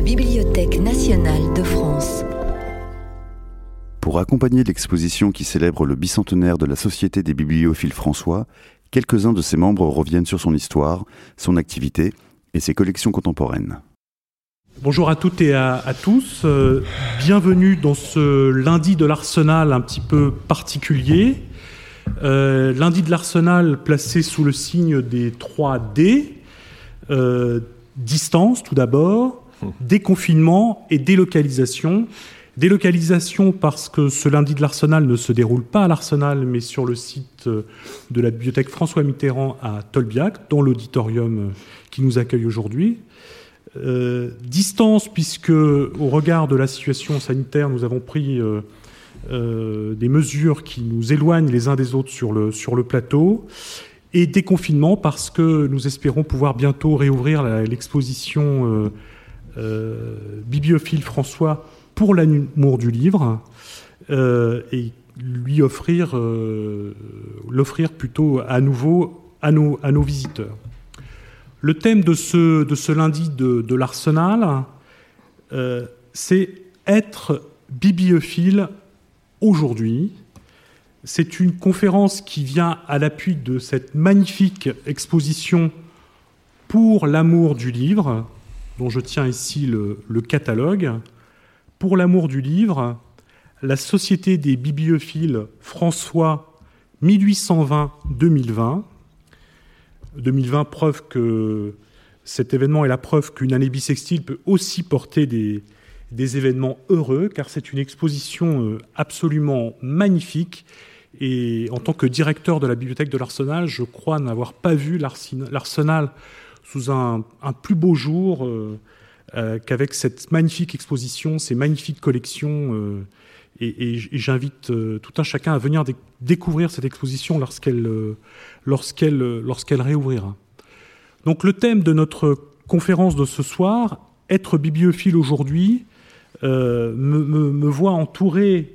la Bibliothèque nationale de France. Pour accompagner l'exposition qui célèbre le bicentenaire de la Société des bibliophiles François, quelques-uns de ses membres reviennent sur son histoire, son activité et ses collections contemporaines. Bonjour à toutes et à, tous. Euh, bienvenue dans ce lundi de l'Arsenal un petit peu particulier. Euh, lundi de l'Arsenal placé sous le signe des 3 D. Euh, distance tout d'abord, déconfinement et délocalisation. Délocalisation parce que ce lundi de l'Arsenal ne se déroule pas à l'Arsenal, mais sur le site de la bibliothèque François Mitterrand à Tolbiac, dans l'auditorium qui nous accueille aujourd'hui. Euh, distance, puisque au regard de la situation sanitaire, nous avons pris euh, euh, des mesures qui nous éloignent les uns des autres sur le, sur le plateau. Et déconfinement, parce que nous espérons pouvoir bientôt réouvrir l'exposition Bibliophile François pour l'amour du livre et lui offrir, l'offrir plutôt à nouveau à nos, visiteurs. Le thème de ce, lundi de, l'Arsenal, euh, c'est être bibliophile aujourd'hui. C'est une conférence qui vient à l'appui de cette magnifique exposition pour l'amour du livre, dont je tiens ici le, catalogue. Pour l'amour du livre, la Société des bibliophiles François 1820-2020 2020, preuve que cet événement est la preuve qu'une année bissextile peut aussi porter des, des événements heureux, car c'est une exposition euh, absolument magnifique. Et en tant que directeur de la bibliothèque de l'Arsenal, je crois n'avoir pas vu l'Arsenal sous un, plus beau jour euh, euh, qu'avec cette magnifique exposition, ces magnifiques collections et, j'invite euh, tout un chacun à venir découvrir cette exposition lorsqu'elle euh, euh, réouvrira. Donc le thème de notre conférence de ce soir, être bibliophile aujourd'hui, me, voit entouré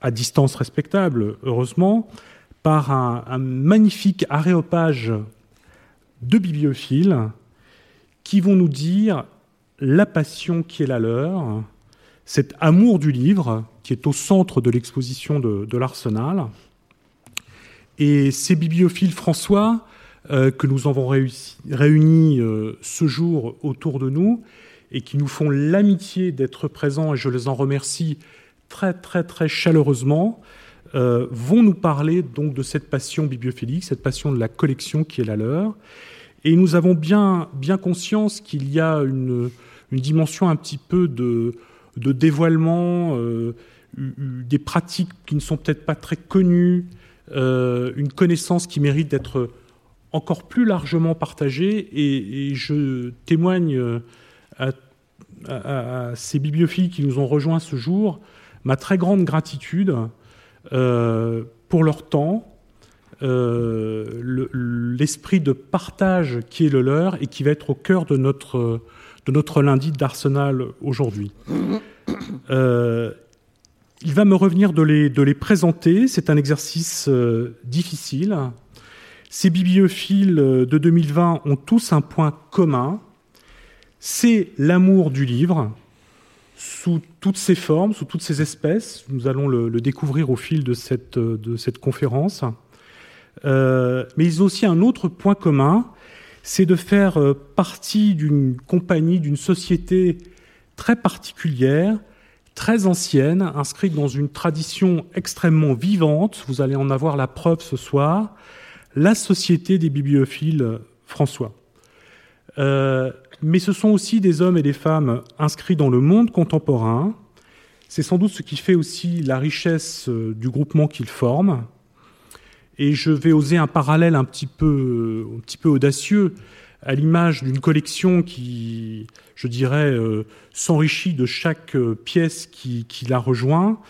à distance respectable, heureusement, par un magnifique aréopage de bibliophiles qui vont nous dire la passion qui est la leur, cet amour du livre qui est au centre de l'exposition de, l'Arsenal. Et ces bibliophiles François, euh, que nous avons réunis euh, ce jour autour de nous, et qui nous font l'amitié d'être présents, et je les en remercie très très très chaleureusement, euh, vont nous parler donc de cette passion bibliophilique, cette passion de la collection qui est la leur. Et nous avons bien, bien conscience qu'il y a une, dimension un petit peu de, dévoilement, euh, des pratiques qui ne sont peut-être pas très connues, euh, une connaissance qui mérite d'être encore plus largement partagée. Et, je témoigne à, ces bibliophiles qui nous ont rejoints ce jour ma très grande gratitude pour leur temps, l'esprit de partage qui est le leur et qui va être au cœur de notre, de notre lundi d'Arsenal aujourd'hui. Euh, il va me revenir de les, de les présenter. C'est un exercice euh, difficile. Ces bibliophiles euh, de 2020 ont tous un point commun. C'est l'amour du livre sous toutes ses formes, sous toutes ses espèces. Nous allons le, découvrir au fil de cette, cette conférence. mais ils ont aussi un autre point commun, c'est de faire partie d'une compagnie, d'une société très particulière, très ancienne, inscrite dans une tradition extrêmement vivante. Vous allez en avoir la preuve ce soir. La Société des bibliophiles François. Euh, mais ce sont aussi des hommes et des femmes inscrits dans le monde contemporain. C'est sans doute ce qui fait aussi la richesse euh, du groupement qu'ils forment. Et je vais oser un parallèle un petit peu, peu audacieux à l'image d'une collection qui, je dirais, euh, s'enrichit de chaque euh, pièce qui, la rejoint,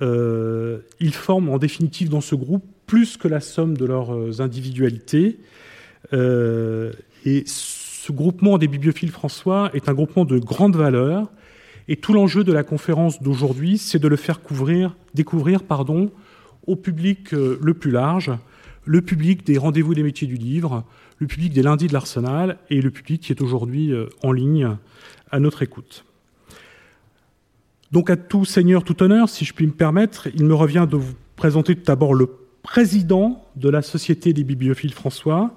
euh, ils forment en définitive dans ce groupe plus que la somme de leurs individualités. et ce groupement des bibliophiles François est un groupement de grande valeur. Et tout l'enjeu de la conférence d'aujourd'hui, c'est de le faire couvrir, découvrir pardon, au public le plus large, le public des rendez-vous des métiers du livre, le public des lundis de l'Arsenal et le public qui est aujourd'hui euh, en ligne à notre écoute. Donc à tout seigneur, tout honneur, si je puis me permettre, il me revient de vous présenter tout d'abord le président de la Société des bibliophiles François,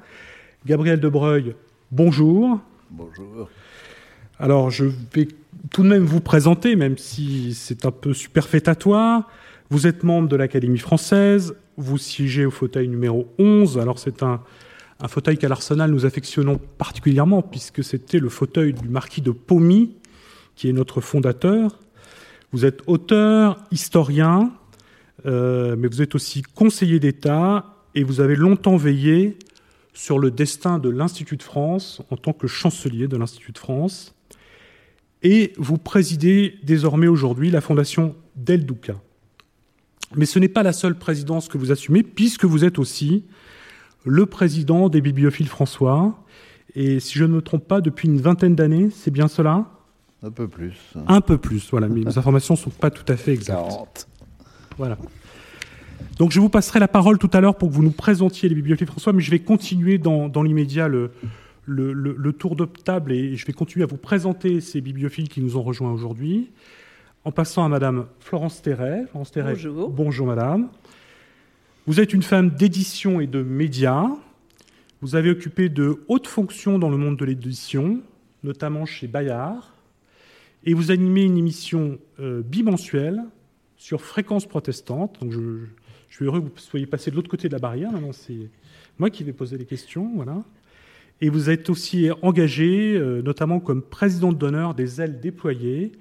Gabriel Debreuil. Bonjour. Bonjour. Alors je vais tout de même vous présenter, même si c'est un peu superfétatoire. Vous êtes membre de l'Académie française, vous siégez au fauteuil numéro 11. Alors c'est un, un fauteuil qu'à l'Arsenal nous affectionnons particulièrement, puisque c'était le fauteuil du marquis de Paumy, qui est notre fondateur. Vous êtes auteur, historien, euh, mais vous êtes aussi conseiller d'État et vous avez longtemps veillé sur le destin de l'Institut de France en tant que chancelier de l'Institut de France. Et vous présidez désormais aujourd'hui la fondation Del Duca. Mais ce n'est pas la seule présidence que vous assumez, puisque vous êtes aussi le président des bibliophiles François. Et si je ne me trompe pas, depuis une vingtaine d'années, c'est bien cela? Un peu plus. Un peu plus, voilà, mais mes informations ne sont pas tout à fait exactes. 40. Voilà. Donc je vous passerai la parole tout à l'heure pour que vous nous présentiez les bibliophiles François, mais je vais continuer dans, dans l'immédiat le, le, le, le, tour de table et je vais continuer à vous présenter ces bibliophiles qui nous ont rejoints aujourd'hui, en passant à Madame Florence Terret. Florence Terret bonjour. Bonjour Madame. Vous êtes une femme d'édition et de médias. Vous avez occupé de hautes fonctions dans le monde de l'édition, notamment chez Bayard, et vous animez une émission euh, bimensuelle sur fréquence protestante. Donc je, je, suis heureux que vous soyez passé de l'autre côté de la barrière. Maintenant, c'est moi qui vais poser les questions. Voilà. Et vous êtes aussi engagé, euh, notamment comme présidente d'honneur des Ailes déployées,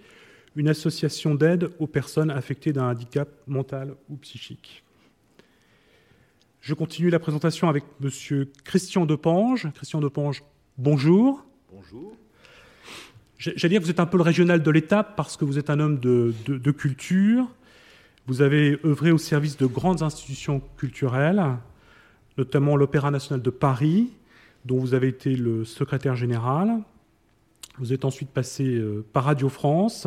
une association d'aide aux personnes affectées d'un handicap mental ou psychique. Je continue la présentation avec Monsieur Christian Depange. Christian Depange, bonjour. Bonjour. J'allais dire que vous êtes un peu le régional de l'État parce que vous êtes un homme de, de, de, culture. Vous avez œuvré au service de grandes institutions culturelles, notamment l'Opéra national de Paris, dont vous avez été le secrétaire général. Vous êtes ensuite passé euh, par Radio France.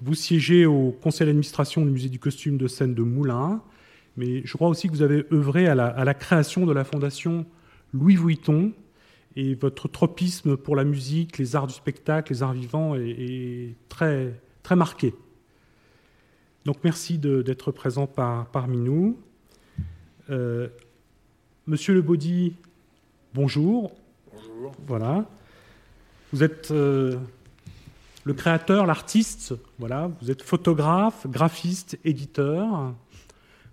Vous siégez au conseil d'administration du musée du costume de scène de Moulins. Mais je crois aussi que vous avez œuvré à la, création de la fondation Louis Vuitton, et votre tropisme pour la musique, les arts du spectacle, les arts vivants est, est très, très marqué. Donc merci d'être présent par, parmi nous. Euh, Monsieur Le Baudy, bonjour. Bonjour. Voilà. Vous êtes euh, le créateur, l'artiste. Voilà. Vous êtes photographe, graphiste, éditeur.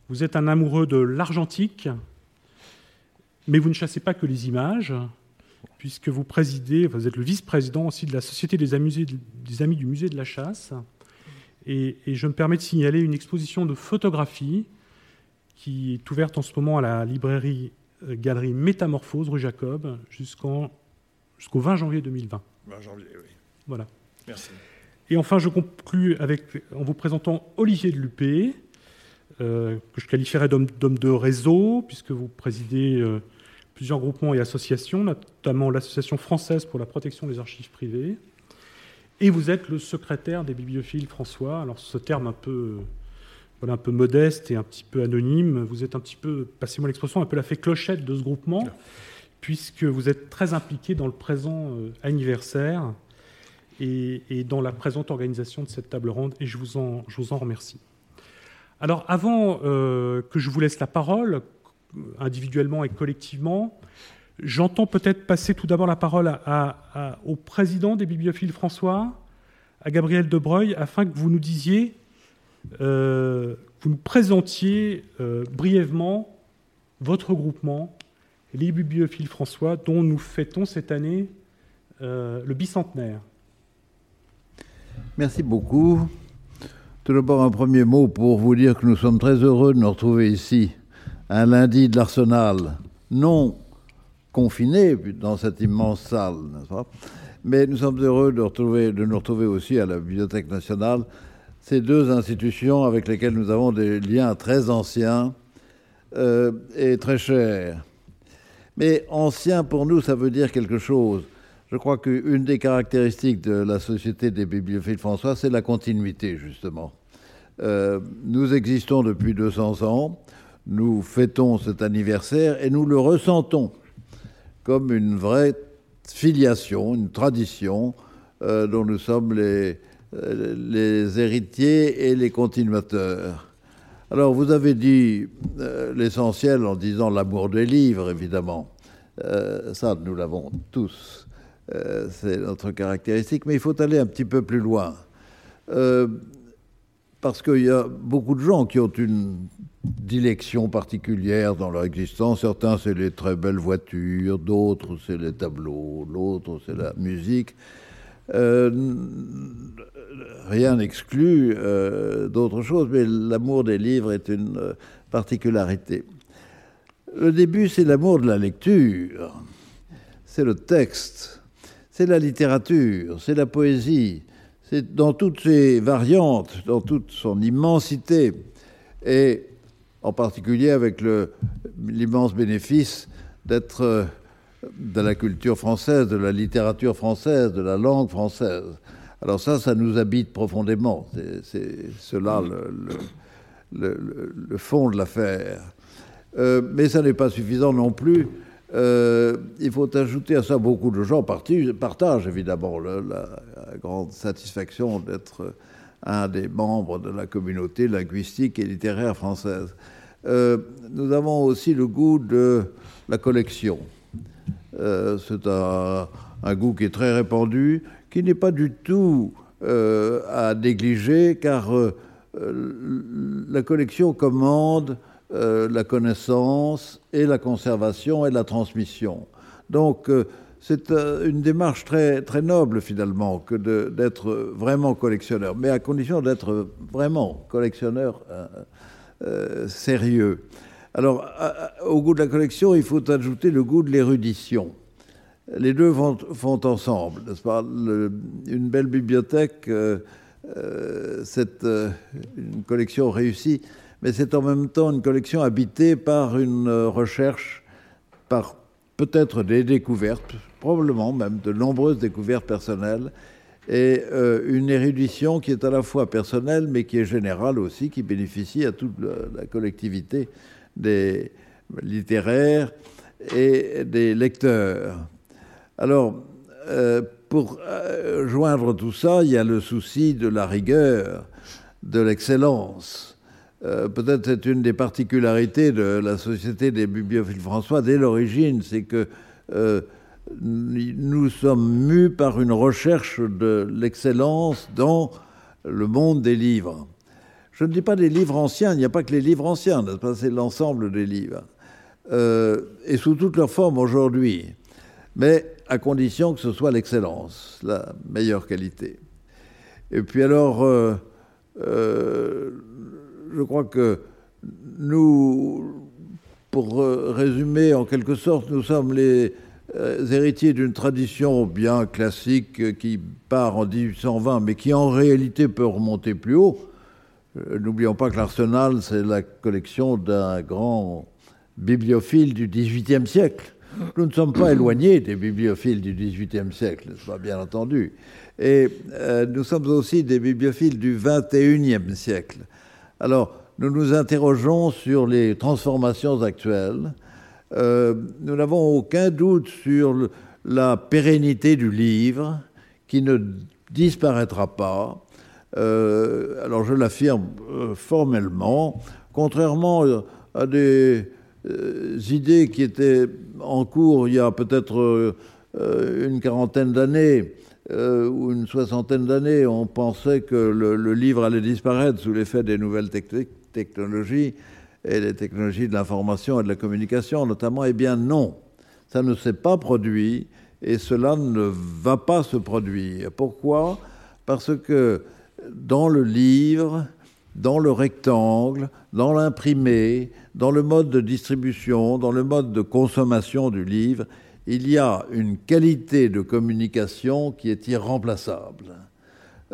Vous êtes un amoureux de l'argentique, mais vous ne chassez pas que les images puisque vous présidez, vous êtes le vice-président aussi de la Société des, Amis du Musée de la Chasse. Et, et, je me permets de signaler une exposition de photographie qui est ouverte en ce moment à la librairie euh, Galerie Métamorphose, rue Jacob, jusqu'au jusqu 20 janvier 2020. 20 janvier, oui. Voilà. Merci. Et enfin, je conclus avec, en vous présentant Olivier de Lupé, euh, que je qualifierais d'homme de réseau, puisque vous présidez. Euh, plusieurs groupements et associations, notamment l'Association française pour la protection des archives privées. Et vous êtes le secrétaire des bibliophiles François. Alors ce terme un peu, voilà, un peu modeste et un petit peu anonyme, vous êtes un petit peu, passez-moi l'expression, un peu la fée clochette de ce groupement, puisque vous êtes très impliqué dans le présent euh, anniversaire et, et, dans la présente organisation de cette table ronde, et je vous en, je vous en remercie. Alors avant euh, que je vous laisse la parole, individuellement et collectivement. J'entends peut-être passer tout d'abord la parole au président des bibliophiles François, à Gabriel Debreuil, afin que vous nous disiez, euh, vous nous présentiez euh, brièvement votre groupement, les bibliophiles François, dont nous fêtons cette année euh, le bicentenaire. Merci beaucoup. Tout d'abord, un premier mot pour vous dire que nous sommes très heureux de nous retrouver ici un lundi de l'Arsenal, non confiné dans cette immense salle, Mais nous sommes heureux de nous retrouver aussi à la Bibliothèque nationale, ces deux institutions avec lesquelles nous avons des liens très anciens euh, et très chers. Mais ancien pour nous, ça veut dire quelque chose. Je crois qu'une des caractéristiques de la Société des bibliophiles François, c'est la continuité, justement. Euh, nous existons depuis 200 ans nous fêtons cet anniversaire et nous le ressentons comme une vraie filiation, une tradition dont nous sommes les, les héritiers et les continuateurs. Alors, vous avez dit l'essentiel en disant l'amour des livres, évidemment. ça, nous l'avons tous. C'est notre caractéristique, mais il faut aller un petit peu plus loin. parce qu'il y a beaucoup de gens qui ont une dilection particulière dans leur existence. Certains, c'est les très belles voitures, d'autres, c'est les tableaux, l'autre, c'est la musique. Euh, rien n'exclut euh, d'autres choses, mais l'amour des livres est une euh, particularité. Le début, c'est l'amour de la lecture, c'est le texte, c'est la littérature, c'est la poésie, c'est dans toutes ses variantes, dans toute son immensité. Et en particulier avec l'immense bénéfice d'être euh, de la culture française, de la littérature française, de la langue française. Alors ça, ça nous habite profondément. C'est cela le, fond de l'affaire. Euh, mais ça n'est pas suffisant non plus. Euh, il faut ajouter à ça beaucoup de gens partagent évidemment la grande satisfaction d'être un des membres de la communauté linguistique et littéraire française. Euh, nous avons aussi le goût de la collection. Euh, c'est un, goût qui est très répandu, qui n'est pas du tout euh, à négliger, car la collection commande la connaissance et la conservation et la transmission. Donc, c'est une démarche très, noble finalement que d'être vraiment collectionneur, mais à condition d'être vraiment collectionneur euh, sérieux. Alors, au goût de la collection, il faut ajouter le goût de l'érudition. Les deux vont, ensemble, n'est-ce pas? Une belle bibliothèque, euh, euh, c'est une collection réussie, mais c'est en même temps une collection habitée par une recherche, par peut-être des découvertes, probablement même de nombreuses découvertes personnelles, et euh, une érudition qui est à la fois personnelle mais qui est générale aussi, qui bénéficie à toute la, collectivité des littéraires et des lecteurs. Alors, euh, pour euh, joindre tout ça, il y a le souci de la rigueur, de l'excellence. Peut-être c'est une des particularités de la Société des bibliophiles François dès l'origine, c'est que nous sommes mus par une recherche de l'excellence dans le monde des livres. Je ne dis pas des livres anciens, il n'y a pas que les livres anciens, c'est l'ensemble des livres, euh, et sous toutes leurs formes aujourd'hui, mais à condition que ce soit l'excellence, la meilleure qualité. Et puis alors, euh, euh, je crois que nous, pour résumer en quelque sorte, nous sommes les héritiers d'une tradition bien classique euh, qui part en 1820, mais qui en réalité peut remonter plus haut. Euh, n'oublions pas que l'Arsenal, c'est la collection d'un grand bibliophile du XVIIIe siècle. Nous ne sommes pas éloignés des bibliophiles du XVIIIe siècle, pas bien entendu. Et nous sommes aussi des bibliophiles du XXIe siècle. Alors, nous nous interrogeons sur les transformations actuelles, euh, nous n'avons aucun doute sur la pérennité du livre qui ne disparaîtra pas. Euh, alors je l'affirme euh, formellement, contrairement à des idées qui étaient en cours il y a peut-être une quarantaine d'années ou une soixantaine d'années, on pensait que le, le, livre allait disparaître sous l'effet des nouvelles technologies et les technologies de l'information et de la communication notamment, eh bien non, ça ne s'est pas produit et cela ne va pas se produire. Pourquoi? Parce que dans le livre, dans le rectangle, dans l'imprimé, dans le mode de distribution, dans le mode de consommation du livre, il y a une qualité de communication qui est irremplaçable.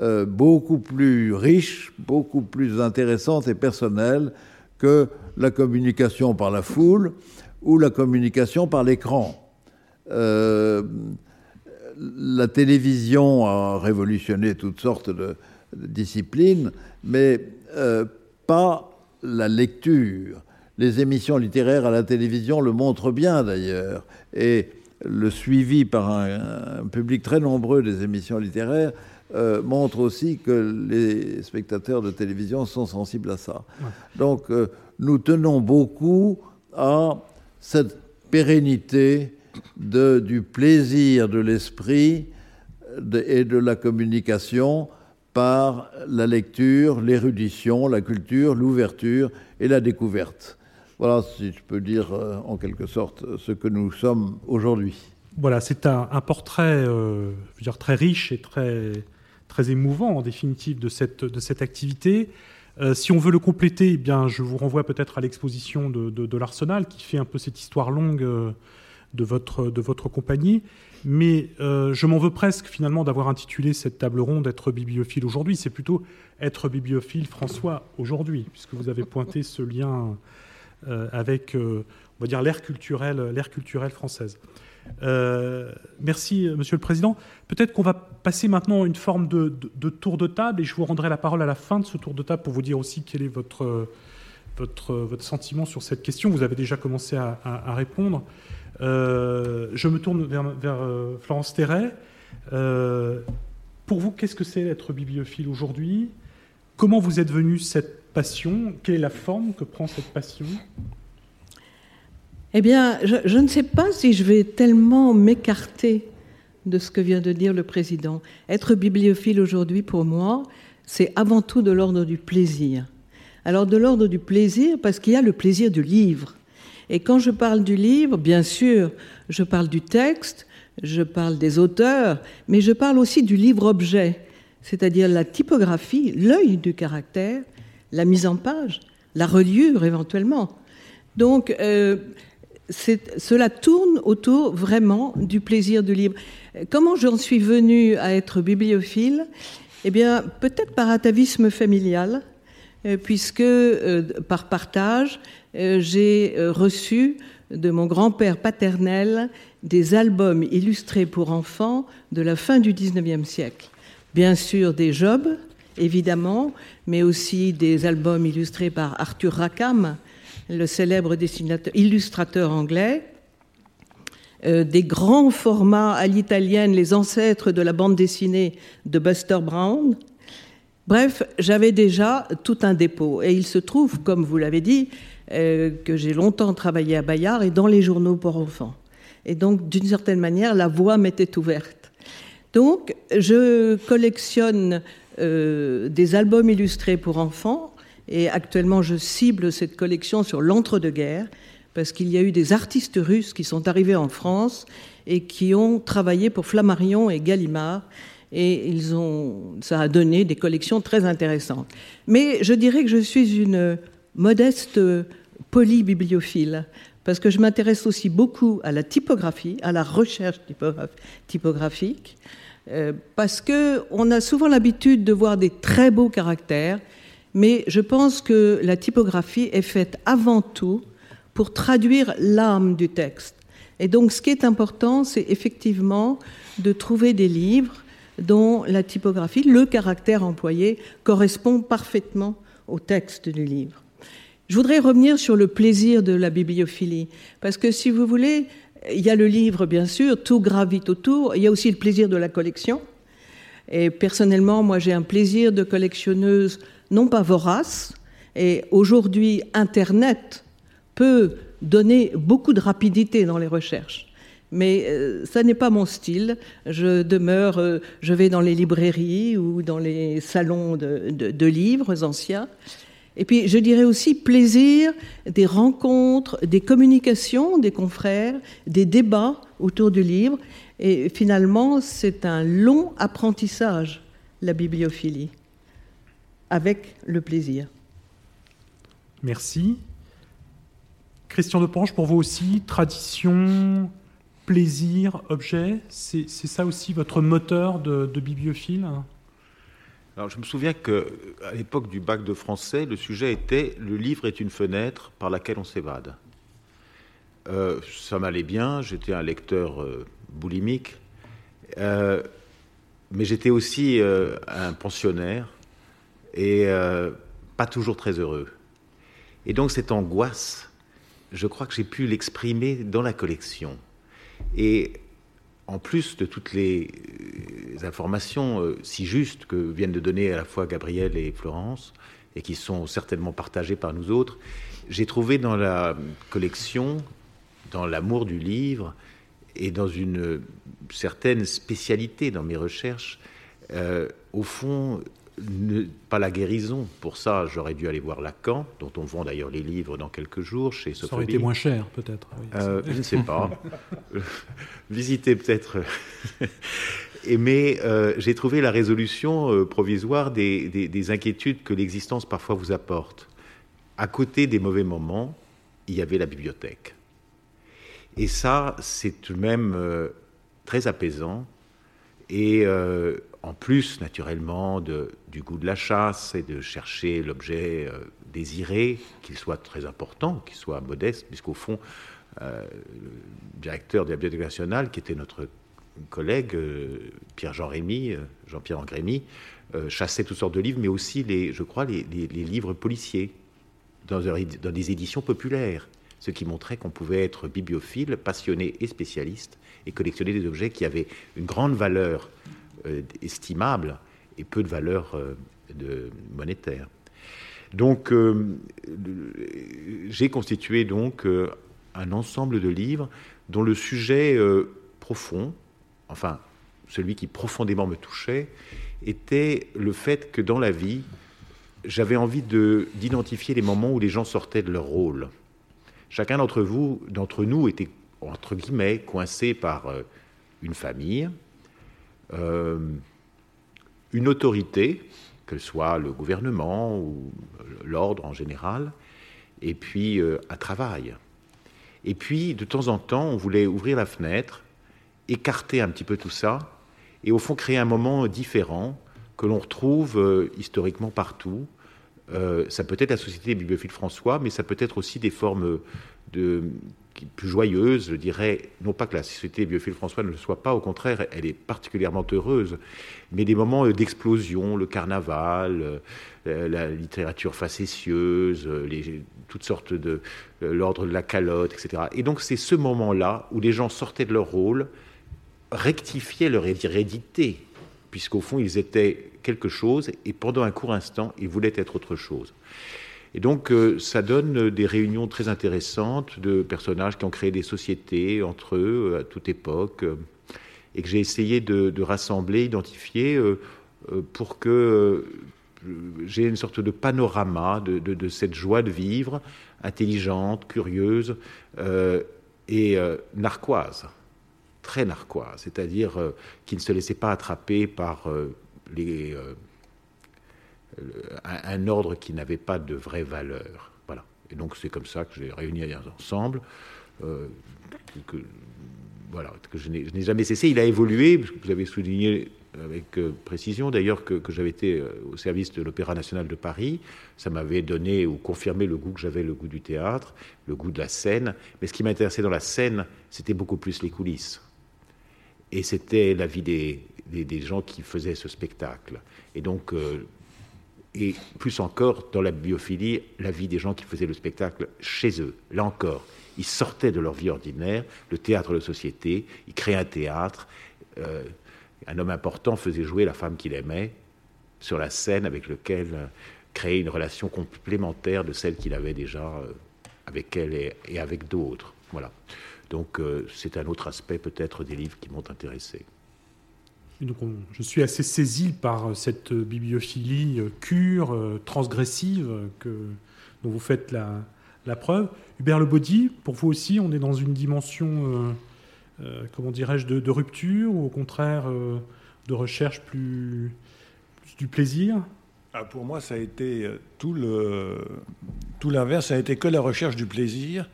Euh, beaucoup plus riche, beaucoup plus intéressante et personnelle que la communication par la foule ou la communication par l'écran. Euh, la télévision a révolutionné toutes sortes de, disciplines, mais euh, pas la lecture. Les émissions littéraires à la télévision le montrent bien d'ailleurs. Et le suivi par un, public très nombreux des émissions littéraires euh, montre aussi que les spectateurs de télévision sont sensibles à ça. Donc euh, nous tenons beaucoup à cette pérennité de, du plaisir de l'esprit et de la communication par la lecture, l'érudition, la culture, l'ouverture et la découverte. Voilà, si je peux dire euh, en quelque sorte ce que nous sommes aujourd'hui. Voilà, c'est un, portrait euh, je veux dire, très riche et très, très émouvant en définitive de cette, activité. Euh, si on veut le compléter, eh bien, je vous renvoie peut-être à l'exposition de, l'Arsenal qui fait un peu cette histoire longue de, votre, de votre compagnie. Mais je m'en veux presque finalement d'avoir intitulé cette table ronde Être bibliophile aujourd'hui. C'est plutôt Être bibliophile François aujourd'hui, puisque vous avez pointé ce lien euh, avec, euh, on dire, l'ère culturelle française. Euh, merci, Monsieur le Président. Peut-être qu'on va passer maintenant une forme de, tour de table et je vous rendrai la parole à la fin de ce tour de table pour vous dire aussi quel est votre, votre, votre sentiment sur cette question. Vous avez déjà commencé à, répondre. je me tourne vers, vers Florence Terret. pour vous, qu'est-ce que c'est être bibliophile aujourd'hui? Comment vous êtes venu cette passion? Quelle est la forme que prend cette passion? Eh bien, je, ne sais pas si je vais tellement m'écarter de ce que vient de dire le président. Être bibliophile aujourd'hui, pour moi, c'est avant tout de l'ordre du plaisir. Alors de l'ordre du plaisir, parce qu'il y a le plaisir du livre. Et quand je parle du livre, bien sûr, je parle du texte, je parle des auteurs, mais je parle aussi du livre-objet, c'est-à-dire la typographie, l'œil du caractère, la mise en page, la reliure éventuellement. Donc, euh, cela tourne autour vraiment du plaisir du livre. Comment j'en suis venue à être bibliophile? Eh bien, peut-être par atavisme familial, euh, puisque euh, par partage, j'ai reçu de mon grand-père paternel des albums illustrés pour enfants de la fin du XIXe siècle. Bien sûr, des Jobs, évidemment, mais aussi des albums illustrés par Arthur Rackham, le célèbre dessinateur, illustrateur anglais, euh, des grands formats à l'italienne, les ancêtres de la bande dessinée de Buster Brown. Bref, j'avais déjà tout un dépôt. Et il se trouve, comme vous l'avez dit, euh, que j'ai longtemps travaillé à Bayard et dans les journaux pour enfants. Et donc, d'une certaine manière, la voie m'était ouverte. Donc, je collectionne euh, des albums illustrés pour enfants. Et actuellement, je cible cette collection sur l'entre-deux-guerres, parce qu'il y a eu des artistes russes qui sont arrivés en France et qui ont travaillé pour Flammarion et Gallimard. Et ils ont, ça a donné des collections très intéressantes. Mais je dirais que je suis une modeste polybibliophile, parce que je m'intéresse aussi beaucoup à la typographie, à la recherche typographique. Euh, parce qu'on a souvent l'habitude de voir des très beaux caractères, mais je pense que la typographie est faite avant tout pour traduire l'âme du texte. Et donc ce qui est important, c'est effectivement de trouver des livres dont la typographie, le caractère employé, correspond parfaitement au texte du livre. Je voudrais revenir sur le plaisir de la bibliophilie, parce que si vous voulez, il y a le livre, bien sûr, tout gravite autour. Il y a aussi le plaisir de la collection. Et personnellement, moi, j'ai un plaisir de collectionneuse, non pas vorace. Et aujourd'hui, Internet peut donner beaucoup de rapidité dans les recherches. Mais euh, ça n'est pas mon style. Je demeure, euh, je vais dans les librairies ou dans les salons de livres anciens. Et puis, je dirais aussi plaisir des rencontres, des communications des confrères, des débats autour du livre. Et finalement, c'est un long apprentissage, la bibliophilie, avec le plaisir. Merci. Christian Depanche, pour vous aussi, tradition, plaisir, objet, c'est ça aussi votre moteur de, de bibliophile? Alors, je me souviens qu'à l'époque du bac de français, le sujet était Le livre est une fenêtre par laquelle on s'évade. Euh, ça m'allait bien, j'étais un lecteur euh, boulimique, euh, mais j'étais aussi un pensionnaire et pas toujours très heureux. Et donc, cette angoisse, je crois que j'ai pu l'exprimer dans la collection. Et en plus de toutes les informations si justes que viennent de donner à la fois Gabriel et Florence, et qui sont certainement partagées par nous autres, j'ai trouvé dans la collection, dans l'amour du livre et dans une certaine spécialité dans mes recherches, euh, au fond, pas la guérison. Pour ça, j'aurais dû aller voir Lacan, dont on vend d'ailleurs les livres dans quelques jours chez Ça aurait été moins cher, peut-être. Euh, je ne sais pas. Visiter peut-être. mais euh, j'ai trouvé la résolution provisoire des inquiétudes que l'existence parfois vous apporte à côté des mauvais moments, il y avait la bibliothèque. Et ça, c'est tout de même euh, très apaisant. Et euh, en plus, naturellement, du goût de la chasse et de chercher l'objet euh, désiré, qu'il soit très important, qu'il soit modeste, puisqu'au fond, le directeur de la Bibliothèque nationale, qui était notre collègue Pierre-Jean Rémy, Jean-Pierre Angrémy, chassait toutes sortes de livres, mais aussi, les, je crois, les livres policiers dans, des éditions populaires, ce qui montrait qu'on pouvait être bibliophile, passionné et spécialiste, et collectionner des objets qui avaient une grande valeur euh, estimable et peu de valeur euh, monétaire. Donc, euh, j'ai constitué donc un ensemble de livres dont le sujet profond, enfin celui qui profondément me touchait, était le fait que dans la vie, j'avais envie d'identifier les moments où les gens sortaient de leur rôle. Chacun d'entre vous, d'entre nous, était entre guillemets coincé par euh, une famille, euh, une autorité, que soit le gouvernement ou l'ordre en général, et puis euh, un travail. Et puis, de temps en temps, on voulait ouvrir la fenêtre, écarter un petit peu tout ça, et au fond créer un moment différent que l'on retrouve historiquement partout, euh, ça peut être la Société des bibliophiles François, mais ça peut être aussi des formes de, plus joyeuses, je dirais. Non pas que la Société des bibliophiles François ne le soit pas, au contraire, elle est particulièrement heureuse, mais des moments d'explosion, le carnaval, euh, la littérature facétieuse, toutes sortes de l'ordre de la calotte, etc. Et donc c'est ce moment-là où les gens sortaient de leur rôle, rectifiaient leur hérédité, puisqu'au fond ils étaient quelque chose et pendant un court instant, ils voulaient être autre chose. Et donc, euh, ça donne des réunions très intéressantes de personnages qui ont créé des sociétés entre eux euh, à toute époque, euh, et que j'ai essayé de, rassembler, identifier, pour que j'ai une sorte de panorama de, cette joie de vivre, intelligente, curieuse et narquoise, très narquoise, c'est-à-dire qui ne se laissait pas attraper par les, euh, un, ordre qui n'avait pas de vraie valeur. Voilà. Et donc c'est comme ça que j'ai réuni ensemble. Euh, voilà, que je n'ai jamais cessé. Il a évolué, vous avez souligné avec euh, précision d'ailleurs que, j'avais été au service de l'Opéra national de Paris. Ça m'avait donné ou confirmé le goût que j'avais, le goût du théâtre, le goût de la scène. Mais ce qui m'intéressait dans la scène, c'était beaucoup plus les coulisses. Et c'était la vie des, des, gens qui faisaient ce spectacle. Et donc, euh, et plus encore dans la biophilie, la vie des gens qui faisaient le spectacle chez eux. Là encore, ils sortaient de leur vie ordinaire, le théâtre de société, ils créaient un théâtre. Euh, un homme important faisait jouer la femme qu'il aimait sur la scène avec lequel euh, créer une relation complémentaire de celle qu'il avait déjà avec elle et, et avec d'autres. Voilà. Donc c'est un autre aspect peut-être des livres qui m'ont intéressé je suis assez saisi par euh, cette euh, bibliophilie euh, cure, transgressive, que, dont vous faites la, preuve. Hubert Le Body, pour vous aussi, on est dans une dimension, comment dirais-je, de, rupture ou au contraire de recherche plus, du plaisir? Ah, Pour moi, ça a été tout l'inverse, ça a été que la recherche du plaisir.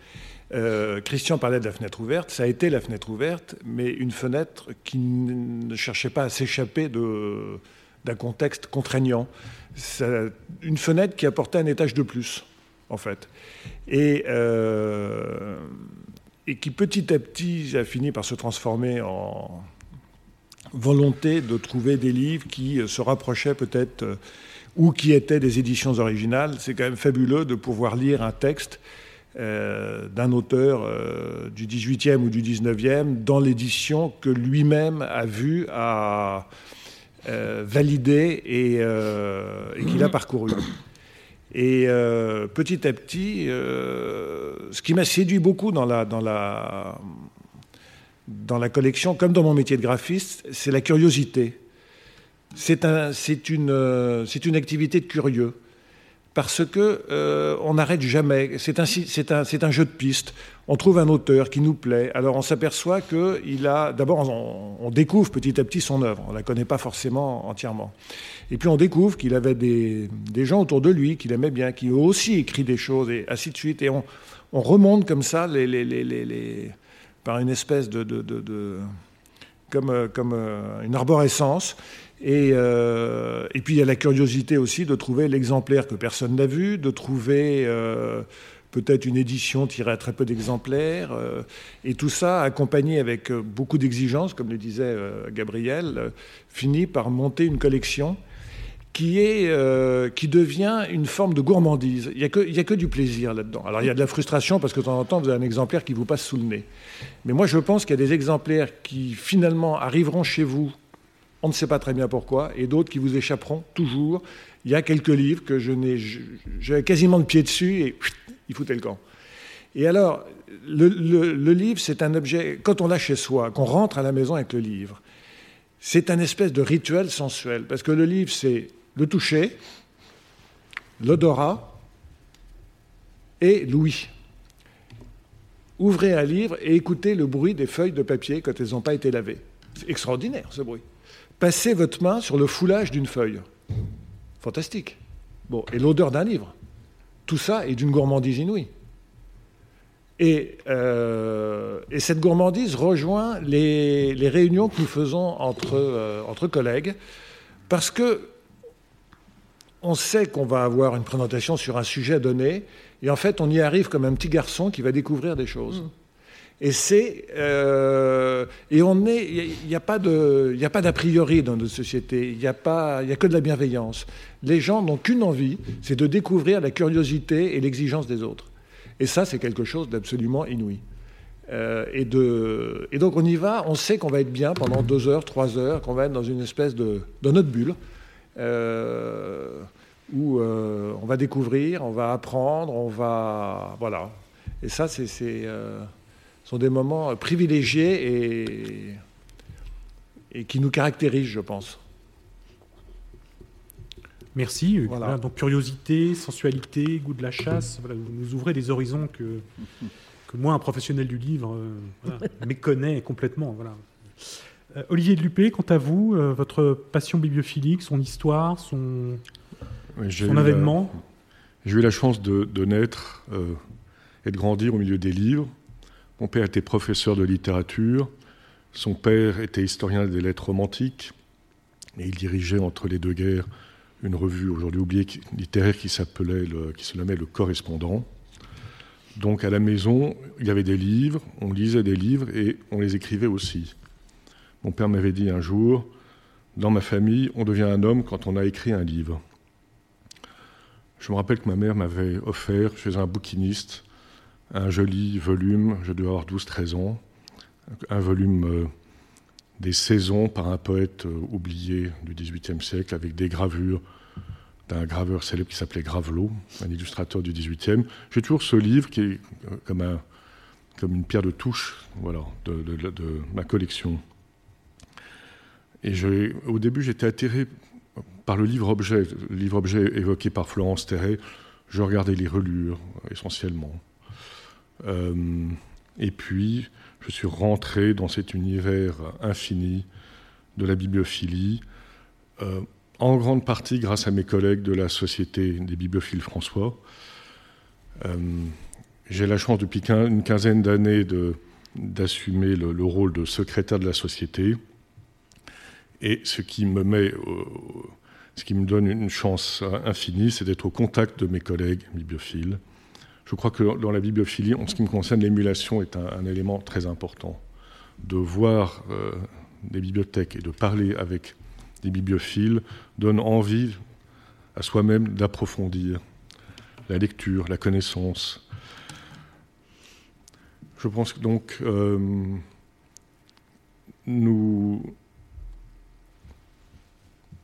Euh, Christian parlait de la fenêtre ouverte, ça a été la fenêtre ouverte, mais une fenêtre qui ne cherchait pas à s'échapper d'un contexte contraignant. une fenêtre qui apportait un étage de plus, en fait. Et, euh, et qui petit à petit a fini par se transformer en volonté de trouver des livres qui se rapprochaient peut-être ou qui étaient des éditions originales. C'est quand même fabuleux de pouvoir lire un texte euh, d'un auteur du 18e ou du 19e dans l'édition que lui-même a vu, a validé et, qu'il a parcouru. Et petit à petit, ce qui m'a séduit beaucoup dans la, collection, comme dans mon métier de graphiste, c'est la curiosité. C'est un, une, euh, une, activité de curieux. Parce que euh, on n'arrête jamais. C'est un, jeu de piste. On trouve un auteur qui nous plaît. Alors on s'aperçoit qu'il a. D'abord, on, découvre petit à petit son œuvre. On la connaît pas forcément entièrement. Et puis on découvre qu'il avait des, gens autour de lui qu'il aimait bien, qui ont aussi écrit des choses, et ainsi de suite. Et on, on remonte comme ça par une espèce de, comme, euh, euh, une arborescence. Et, euh, et, puis il y a la curiosité aussi de trouver l'exemplaire que personne n'a vu, de trouver peut-être une édition tirée à très peu d'exemplaires, et tout ça accompagné avec beaucoup d'exigences, comme le disait Gabriel, finit par monter une collection qui, est, euh, qui devient une forme de gourmandise. Il n'y a, a, que du plaisir là-dedans. Alors il y a de la frustration parce que de temps en temps, vous avez un exemplaire qui vous passe sous le nez. Mais moi, je pense qu'il y a des exemplaires qui finalement arriveront chez vous, on ne sait pas très bien pourquoi, et d'autres qui vous échapperont toujours. Il y a quelques livres que je n'ai, quasiment de pied dessus et il foutait le camp. Et alors, le, le livre, c'est un objet, quand on l'a chez soi, qu'on rentre à la maison avec le livre, c'est un espèce de rituel sensuel, parce que le livre, c'est le toucher, l'odorat et l'ouïe. Ouvrez un livre et écoutez le bruit des feuilles de papier quand elles n'ont pas été lavées. C'est extraordinaire ce bruit. Passez votre main sur le foulage d'une feuille. Fantastique. Bon, et l'odeur d'un livre. Tout ça est d'une gourmandise inouïe. Et, euh, cette gourmandise rejoint les, réunions que nous faisons entre, euh, entre collègues, parce que on sait qu'on va avoir une présentation sur un sujet donné, et en fait, on y arrive comme un petit garçon qui va découvrir des choses. Mm. Et c'est euh, et on est, il n'y a, pas d'a priori dans notre société. Il n'y a a que de la bienveillance. Les gens n'ont qu'une envie, c'est de découvrir la curiosité et l'exigence des autres. Et ça, c'est quelque chose d'absolument inouï. Euh, et, de, et donc on y va, on sait qu'on va être bien pendant deux heures, trois heures, qu'on va être dans une espèce de, de notre bulle. Euh, où on va découvrir, on va apprendre, on va. Voilà. Et ça, c'est, sont des moments privilégiés et, et qui nous caractérisent, je pense. Merci. Voilà. donc curiosité, sensualité, goût de la chasse, voilà, vous nous ouvrez des horizons que, que moi, un professionnel du livre, méconnais complètement. Voilà. Euh, Olivier de Lupé, quant à vous, euh, votre passion bibliophilique, son histoire, son, son avènement? J'ai eu la chance de, naître euh, et de grandir au milieu des livres. Mon père était professeur de littérature, son père était historien des lettres romantiques, et il dirigeait entre les deux guerres une revue aujourd'hui oubliée littéraire qui s'appelait se nommait Le Correspondant. Donc à la maison, il y avait des livres, on lisait des livres et on les écrivait aussi. Mon père m'avait dit un jour, dans ma famille, on devient un homme quand on a écrit un livre. Je me rappelle que ma mère m'avait offert chez un bouquiniste un joli volume, je devais avoir 12-13 ans, un volume euh, des saisons par un poète euh, oublié du XVIIIe siècle avec des gravures d'un graveur célèbre qui s'appelait Gravelot, un illustrateur du XVIIIe. J'ai toujours ce livre qui est euh, comme, un, comme une pierre de touche voilà, de, ma collection. Et au début, j'étais attiré par le livre-objet, livre-objet évoqué par Florence Terret. Je regardais les relures essentiellement. Euh, et puis, je suis rentré dans cet univers infini de la bibliophilie, euh, en grande partie grâce à mes collègues de la Société des bibliophiles François. Euh, j'ai la chance depuis une quinzaine d'années d'assumer le, rôle de secrétaire de la société. Et ce qui me met, ce qui me donne une chance infinie, c'est d'être au contact de mes collègues bibliophiles. Je crois que dans la bibliophilie, en ce qui me concerne, l'émulation est un, élément très important. De voir euh, des bibliothèques et de parler avec des bibliophiles donne envie à soi-même d'approfondir la lecture, la connaissance. Je pense que donc euh, nous,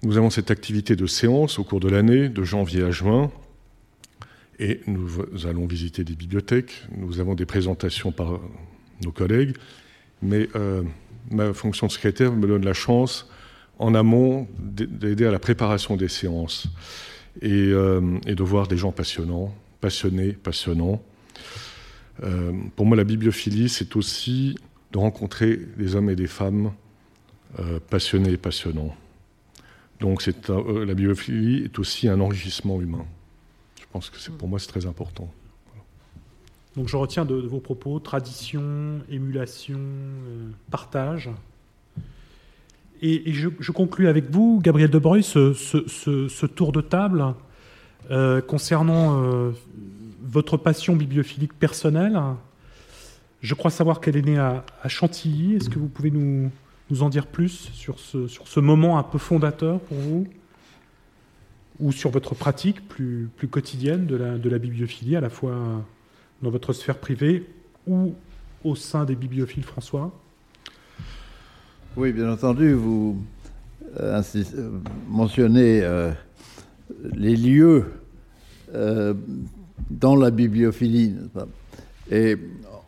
nous avons cette activité de séance au cours de l'année, de janvier à juin, et nous allons visiter des bibliothèques, nous avons des présentations par nos collègues, mais euh, ma fonction de secrétaire me donne la chance, en amont, d'aider à la préparation des séances et, euh, et de voir des gens passionnants, passionnés, passionnants, euh, pour moi, la bibliophilie, c'est aussi de rencontrer des hommes et des femmes passionnés et passionnants. Donc la bibliophilie est aussi un enrichissement humain. Je pense que pour moi, c'est très important. Donc je retiens de, vos propos tradition, émulation, partage. Et, je, conclus avec vous, Gabriel Debreuil, ce, ce, tour de table concernant votre passion bibliophilique personnelle. Je crois savoir qu'elle est née à, Chantilly. Est-ce que vous pouvez nous, nous en dire plus sur ce, sur ce moment un peu fondateur pour vous? Ou sur votre pratique plus, quotidienne de la, bibliophilie, à la fois dans votre sphère privée ou au sein des bibliophiles François? Oui, bien entendu, vous euh, euh, mentionnez euh, les lieux dans la bibliophilie. Et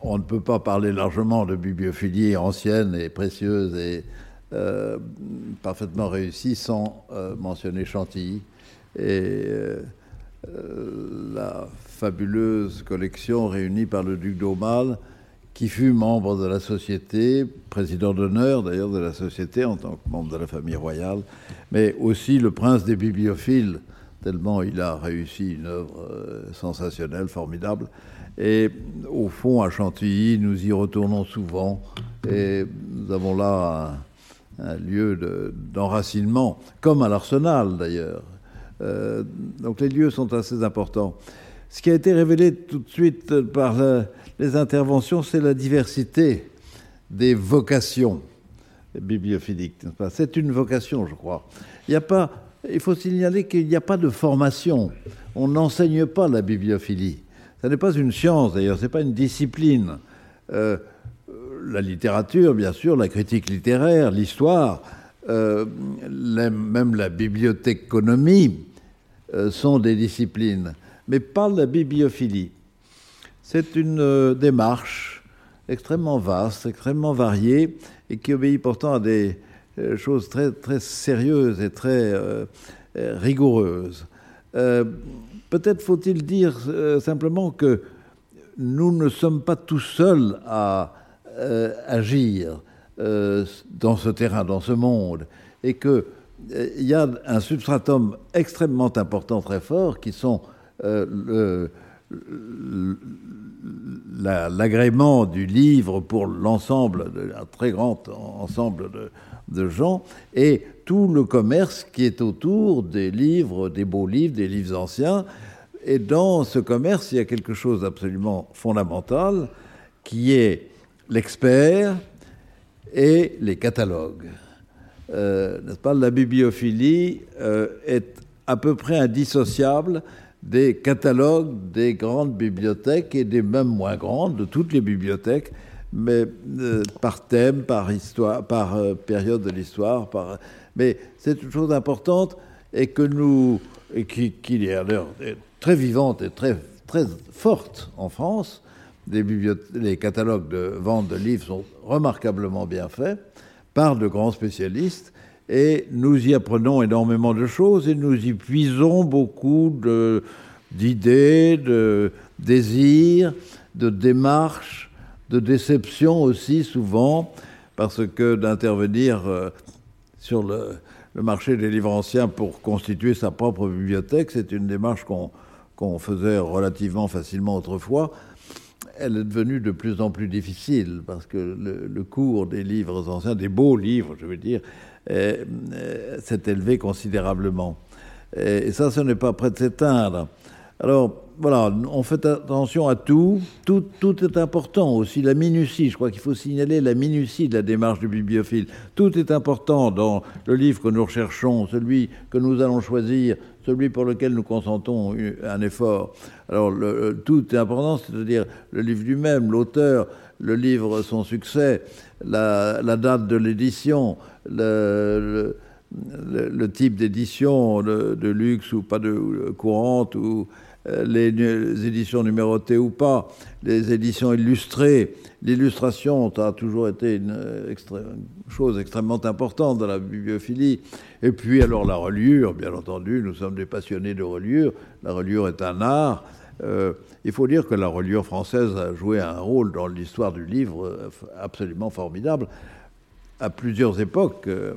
on ne peut pas parler largement de bibliophilie ancienne et précieuse et parfaitement réussie sans mentionner Chantilly et euh, la fabuleuse collection réunie par le duc d'Aumale, qui fut membre de la société, président d'honneur d'ailleurs de la société en tant que membre de la famille royale, mais aussi le prince des bibliophiles tellement il a réussi une œuvre euh, sensationnelle, formidable. Et au fond, à Chantilly, nous y retournons souvent et nous avons là un, lieu d'enracinement, comme à l'Arsenal d'ailleurs. Euh, donc les lieux sont assez importants. Ce qui a été révélé tout de suite par les interventions, c'est la diversité des vocations bibliophiliques. C'est une vocation, je crois. Il faut signaler qu'il n'y a pas de formation. On n'enseigne pas la bibliophilie. Ce n'est pas une science, d'ailleurs, ce n'est pas une discipline. Euh, la littérature, bien sûr, la critique littéraire, l'histoire, euh, même la bibliothéconomie euh, sont des disciplines, mais pas la bibliophilie. C'est une démarche extrêmement vaste, extrêmement variée, et qui obéit pourtant à des, euh, chose très, très sérieuse et très euh, euh, rigoureuse. Peut-être faut-il dire simplement que nous ne sommes pas tout seuls à agir dans ce terrain, dans ce monde, et qu'il il y a un substratum extrêmement important, très fort, qui sont l'agrément du livre pour l'ensemble, un très grand ensemble de, de gens, et tout le commerce qui est autour des livres, des beaux livres, des livres anciens. Et dans ce commerce, il y a quelque chose d'absolument fondamental, qui est l'expert et les catalogues. Euh, pas La bibliophilie euh, est à peu près indissociable des catalogues des grandes bibliothèques et des même moins grandes, de toutes les bibliothèques, mais euh, par thème, par histoire, par période de l'histoire. Mais c'est une chose importante et que nous, qui, qui est très vivante et très, très forte en France. Les catalogues de vente de livres sont remarquablement bien faits par de grands spécialistes et nous y apprenons énormément de choses et nous y puisons beaucoup d'idées, de désirs, de démarches de déception aussi souvent, parce que d'intervenir euh, sur le, marché des livres anciens pour constituer sa propre bibliothèque, c'est une démarche qu'on faisait relativement facilement autrefois. Elle est devenue de plus en plus difficile parce que le, cours des livres anciens, des beaux livres, je veux dire, s'est élevé considérablement. Et ça, ce n'est pas prêt de s'éteindre. Alors, voilà, on fait attention à tout. tout. tout. est important aussi, la minutie. Je crois qu'il faut signaler la minutie de la démarche du bibliophile. Tout est important dans le livre que nous recherchons, celui que nous allons choisir, celui pour lequel nous consentons un effort. Alors, le, tout est important, c'est-à-dire le livre lui-même, l'auteur, le livre, son succès, la, date de l'édition, le, type d'édition de, luxe ou pas de courante, ou euh, les, éditions numérotées ou pas, les éditions illustrées. L'illustration a toujours été une, chose extrêmement importante dans la bibliophilie. Et puis alors la reliure, bien entendu, nous sommes des passionnés de reliure. La reliure est un art. Euh, il faut dire que la reliure française a joué un rôle dans l'histoire du livre euh, absolument formidable à plusieurs époques, euh,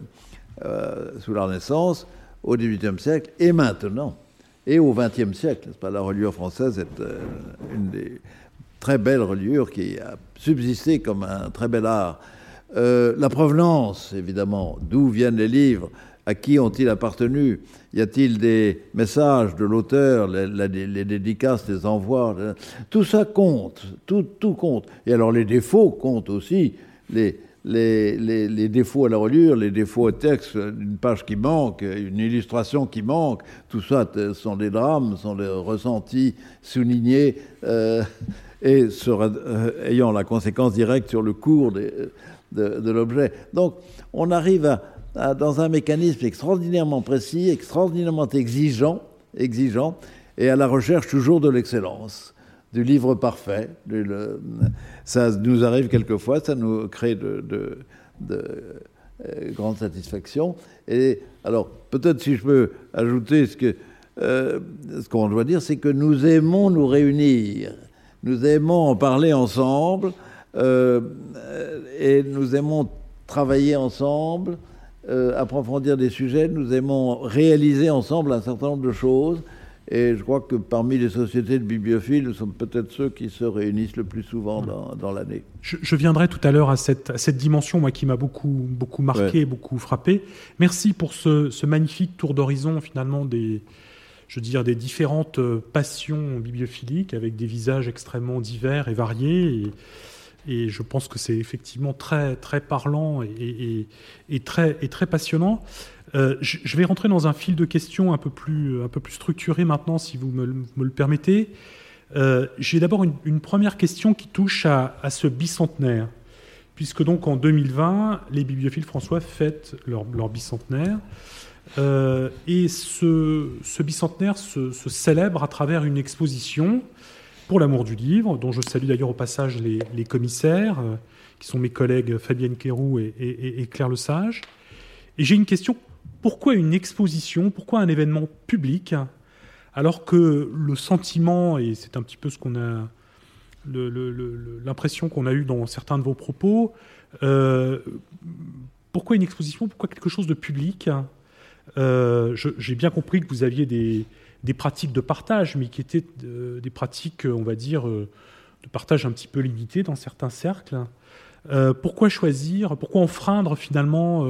sous la Renaissance, au XVIIIe siècle et maintenant, et au XXe siècle. Pas la reliure française est une des très belles reliures qui a subsisté comme un très bel art. la provenance, évidemment, d'où viennent les livres, à qui ont-ils appartenu? Y a-t-il des messages de l'auteur, les, dédicaces, les envois Tout ça compte, tout, tout, compte. Et alors les défauts comptent aussi. Les, défauts à la reliure, les défauts au texte, une page qui manque, une illustration qui manque, tout ça sont des drames, sont des ressentis soulignés euh, et euh, ayant la conséquence directe sur le cours de, l'objet. Donc on arrive dans un mécanisme extraordinairement précis, extraordinairement exigeant, exigeant et à la recherche toujours de l'excellence, du livre parfait. ça nous arrive quelquefois, ça nous crée de, de, euh, grande satisfaction. Et alors, peut-être si je peux ajouter euh, ce qu'on doit dire, c'est que nous aimons nous réunir, nous aimons en parler ensemble, euh, et nous aimons travailler ensemble, euh, approfondir des sujets, nous aimons réaliser ensemble un certain nombre de choses. Et je crois que parmi les sociétés de bibliophiles, nous sommes peut-être ceux qui se réunissent le plus souvent dans, l'année. Je, viendrai tout à l'heure à cette, cette, dimension, moi, qui m'a beaucoup, beaucoup marqué, beaucoup frappé. Merci pour ce, magnifique tour d'horizon, finalement, des, je veux dire, des différentes euh, passions bibliophiliques, avec des visages extrêmement divers et variés. Et, et je pense que c'est effectivement très, très parlant et, très, et très passionnant. Euh, je, vais rentrer dans un fil de questions un peu plus, un peu plus structuré maintenant, si vous me, le permettez. Euh, j'ai d'abord une, première question qui touche à, ce bicentenaire, puisque donc en 2020, les bibliophiles François fêtent leur, bicentenaire. Euh, et ce, ce bicentenaire se, célèbre à travers une exposition pour l'amour du livre, dont je salue d'ailleurs au passage les, commissaires, qui sont mes collègues Fabienne Quéroux et, Claire Lesage. Et j'ai une question, pourquoi une exposition, pourquoi un événement public, alors que le sentiment, et c'est un petit peu ce qu'on a, l'impression qu'on a eue dans certains de vos propos, euh, pourquoi une exposition, pourquoi quelque chose de public euh, J'ai bien compris que vous aviez des, pratiques de partage, mais qui étaient euh, des pratiques, on va dire, de partage un petit peu limité dans certains cercles. Pourquoi choisir, pourquoi enfreindre finalement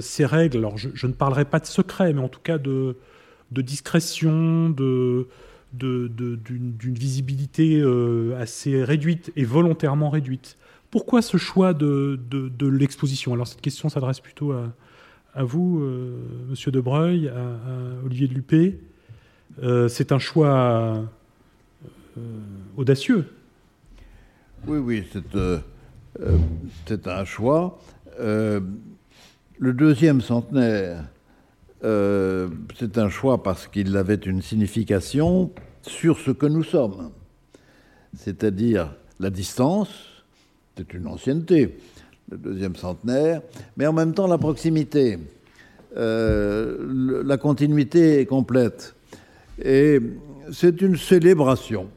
ces règles Alors, je, ne parlerai pas de secret, mais en tout cas de, discrétion, de, d'une visibilité assez réduite et volontairement réduite. Pourquoi ce choix de, l'exposition? Alors cette question s'adresse plutôt à, vous, Monsieur Debreuil, à, à Olivier de Lupé. Euh, c'est un choix euh, audacieux. Oui, oui, c'est euh, un choix. Le deuxième centenaire, c'est un choix parce qu'il avait une signification sur ce que nous sommes, c'est-à-dire la distance, c'est une ancienneté, le deuxième centenaire, mais en même temps la proximité. la continuité est complète. Et c'est une célébration.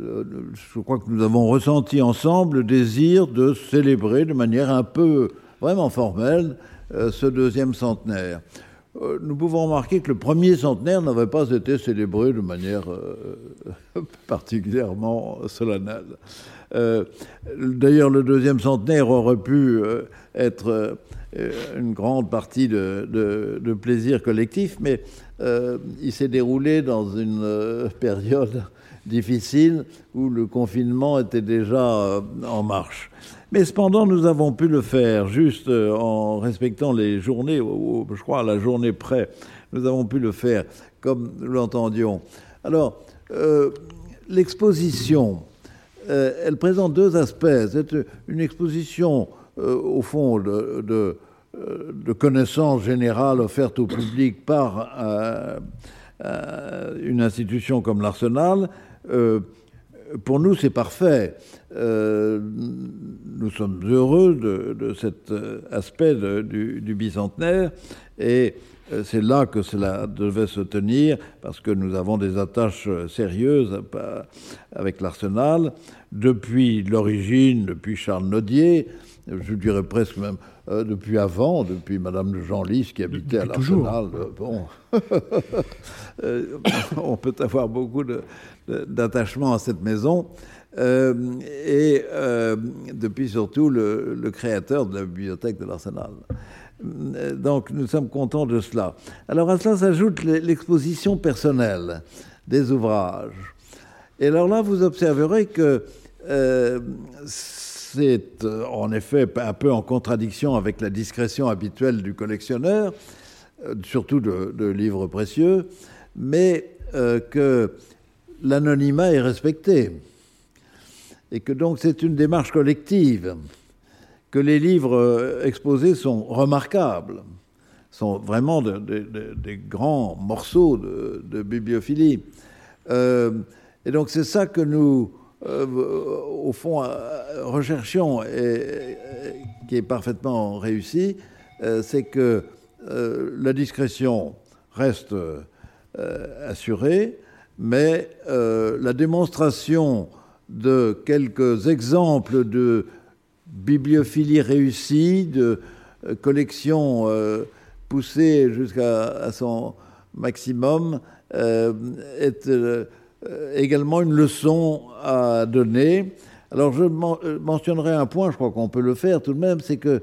Euh, je crois que nous avons ressenti ensemble le désir de célébrer de manière un peu vraiment formelle euh, ce deuxième centenaire. Euh, nous pouvons remarquer que le premier centenaire n'avait pas été célébré de manière particulièrement solennelle. D'ailleurs, le deuxième centenaire aurait pu être une grande partie de, plaisir collectif, mais euh, il s'est déroulé dans une euh, période difficile où le confinement était déjà euh, en marche. Mais cependant, nous avons pu le faire juste euh, en respectant les journées, je crois à la journée près, nous avons pu le faire comme nous l'entendions. Alors, euh, l'exposition, euh, elle présente deux aspects. C'est une exposition, au fond, de, connaissances générales offertes au public par une institution comme l'Arsenal pour nous, c'est parfait. Euh, nous sommes heureux de, cet euh, aspect du, bicentenaire et euh, c'est là que cela devait se tenir parce que nous avons des attaches sérieuses avec l'Arsenal depuis l'origine, depuis Charles Nodier, je dirais presque même depuis avant, depuis Madame de Genlis qui habitait à l'Arsenal. bon, on peut avoir beaucoup de, d'attachement à cette maison. Euh, et euh, depuis surtout le, créateur de la bibliothèque de l'Arsenal. Euh, donc nous sommes contents de cela. Alors à cela s'ajoute l'exposition personnelle des ouvrages. Et alors là, vous observerez que c'est en effet un peu en contradiction avec la discrétion habituelle du collectionneur, surtout de, de livres précieux, mais que l'anonymat est respecté et que donc c'est une démarche collective, que les livres euh, exposés sont remarquables, sont vraiment des grands morceaux de, bibliophilie. Euh, et donc c'est ça que nous, euh, au fond, recherchions et, qui est parfaitement réussi, c'est que la discrétion reste assurée, mais euh, la démonstration de quelques exemples de bibliophilie réussie, de euh, collection euh, poussée jusqu'à son maximum, est également une leçon à donner. Alors je mentionnerai un point, je crois qu'on peut le faire tout de même, c'est que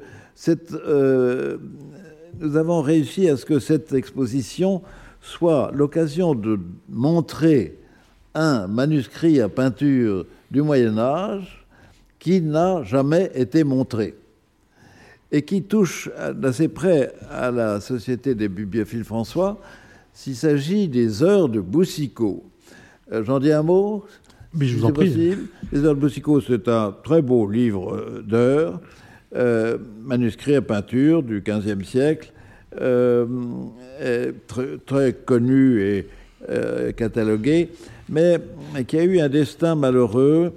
nous avons réussi à ce que cette exposition soit l'occasion de montrer un manuscrit à peinture du Moyen Âge qui n'a jamais été montré et qui touche d'assez près à la Société des bibliophiles François s'il s'agit des heures de Boussicot. Euh, j'en dis un mot Mais je vous en prie. Les heures de Boussicot, c'est un très beau livre euh, d'heures, euh, manuscrit à peinture du XVe siècle, très, très, connu et euh, catalogué, mais qui a eu un destin malheureux.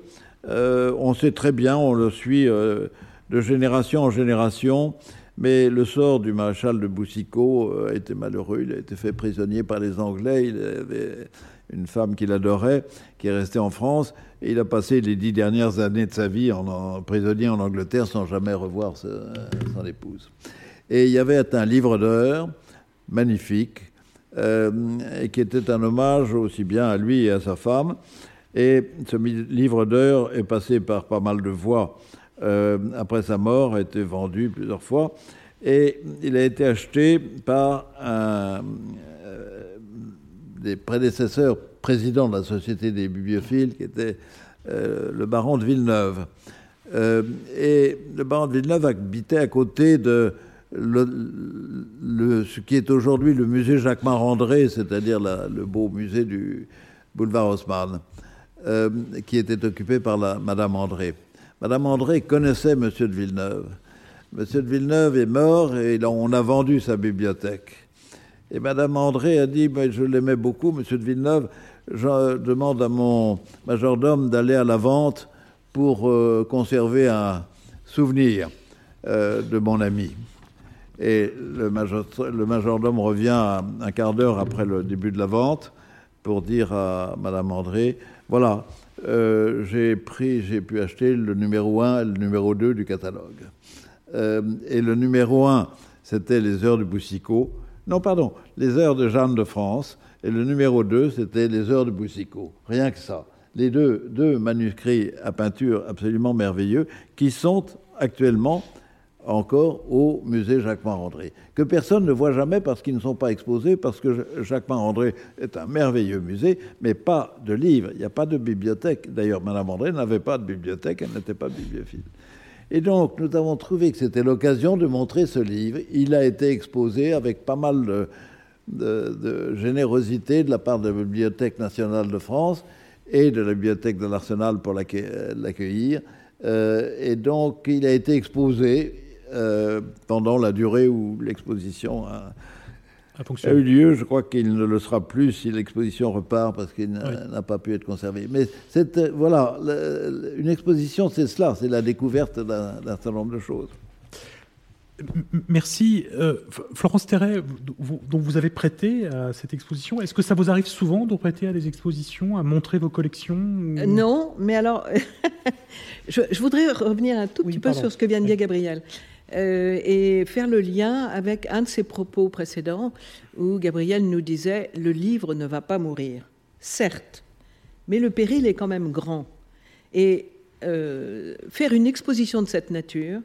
Euh, on sait très bien, on le suit de génération en génération, mais le sort du maréchal de Boussicot été malheureux. Il a été fait prisonnier par les Anglais. Il avait une femme qu'il adorait, qui est restée en France. Et il a passé les dix dernières années de sa vie en, prisonnier en Angleterre sans jamais revoir son épouse. Et il y avait un livre d'heures magnifique, euh, qui était un hommage aussi bien à lui et à sa femme. Et ce livre d'heures est passé par pas mal de voix euh, après sa mort, a été vendu plusieurs fois. Et il a été acheté par un euh, des prédécesseurs président de la Société des bibliophiles, qui était le baron de Villeneuve. et le baron de Villeneuve habitait à côté de ce qui est aujourd'hui le musée Jacques Marandré, c'est-à-dire le beau musée du boulevard Haussmann, euh, qui était occupé par la, Madame André. Madame André connaissait Monsieur de Villeneuve. Monsieur de Villeneuve est mort et on a vendu sa bibliothèque. Et Madame André a dit, je l'aimais beaucoup, Monsieur de Villeneuve, je demande à mon majordome d'aller à la vente pour euh, conserver un souvenir euh, de mon ami. Et le, majordome revient un quart d'heure après le début de la vente pour dire à Madame André, voilà, euh, j'ai pris, j'ai pu acheter le numéro 1 et le numéro 2 du catalogue. Euh, et le numéro 1, c'était les heures de Boussicot. Non, pardon, les heures de Jeanne de France. Et le numéro 2, c'était les heures de Boussicot. Rien que ça. Les deux manuscrits à peinture absolument merveilleux qui sont actuellement encore au musée Jacques-Marandré, que personne ne voit jamais parce qu'ils ne sont pas exposés, parce que Jacques-Marandré est un merveilleux musée, mais pas de livres, il n'y a pas de bibliothèque. D'ailleurs, Madame André n'avait pas de bibliothèque, elle n'était pas bibliophile. Et donc, nous avons trouvé que c'était l'occasion de montrer ce livre. Il a été exposé avec pas mal de, générosité de la part de la Bibliothèque nationale de France et de la Bibliothèque de l'Arsenal pour l'accueillir. Euh, et donc, il a été exposé euh, pendant la durée où l'exposition a, a, eu lieu. Je crois qu'il ne le sera plus si l'exposition repart parce qu'il n'a pas pu être conservé. Mais euh, voilà, une exposition, c'est cela, c'est la découverte d'un certain nombre de choses. Merci. Euh, Florence Terret, dont vous avez prêté à cette exposition, est-ce que ça vous arrive souvent de prêter à des expositions, à montrer vos collections Non, mais alors, je, voudrais revenir un tout petit peu sur ce que vient de dire Gabriel. Euh, et faire le lien avec un de ses propos précédents où Gabriel nous disait le livre ne va pas mourir, certes, mais le péril est quand même grand. Et euh, faire une exposition de cette nature,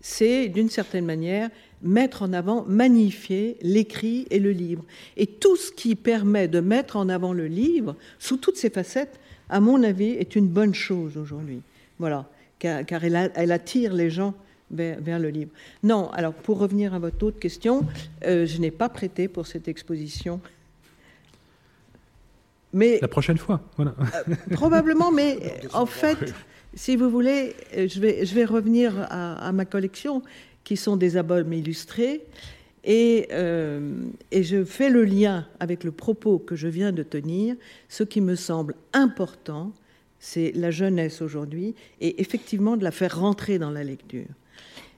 c'est d'une certaine manière mettre en avant, magnifier l'écrit et le livre. Et tout ce qui permet de mettre en avant le livre, sous toutes ses facettes, à mon avis, est une bonne chose aujourd'hui. Voilà, car, elle, attire les gens vers, le livre. Non, alors pour revenir à votre autre question, euh, je n'ai pas prêté pour cette exposition. Mais, La prochaine fois, voilà. Euh, probablement, mais en fait, si vous voulez, euh, je vais, je vais revenir à, ma collection, qui sont des albums illustrés, et, euh, et, je fais le lien avec le propos que je viens de tenir. Ce qui me semble important, c'est la jeunesse aujourd'hui, et effectivement de la faire rentrer dans la lecture.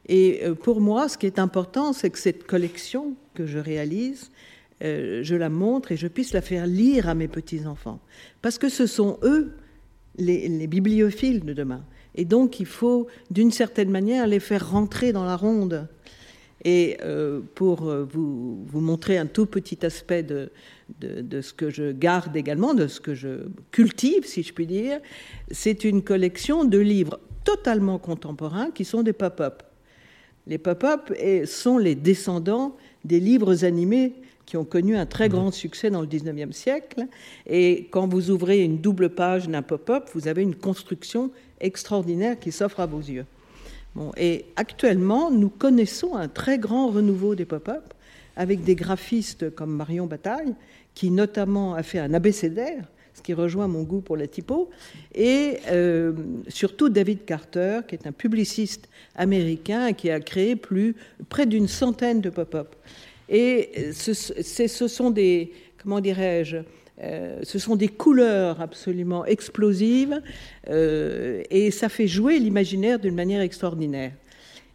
Et euh, pour moi, ce qui est important, c'est que cette collection que je réalise, je la montre et je puisse la faire lire à mes petits-enfants. Parce que ce sont eux les, bibliophiles de demain. Et donc, il faut, d'une certaine manière, les faire rentrer dans la ronde. Et euh, pour euh, vous, montrer un tout petit aspect de, ce que je garde également, de ce que je cultive, si je puis dire, c'est une collection de livres totalement contemporains qui sont des pop-up. Les pop-up sont les descendants des livres animés qui ont connu un très grand succès dans le 19e siècle. Et quand vous ouvrez une double page d'un pop-up, vous avez une construction extraordinaire qui s'offre à vos yeux. Bon, et actuellement, nous connaissons un très grand renouveau des pop-up avec des graphistes comme Marion Bataille, qui notamment a fait un abécédaire, ce qui rejoint mon goût pour la typo, et euh, surtout David Carter, qui est un publiciste américain qui a créé plus, près d'une centaine de pop-up. Et ce, ce sont des, comment dirais-je, euh, ce sont des couleurs absolument explosives euh, et ça fait jouer l'imaginaire d'une manière extraordinaire.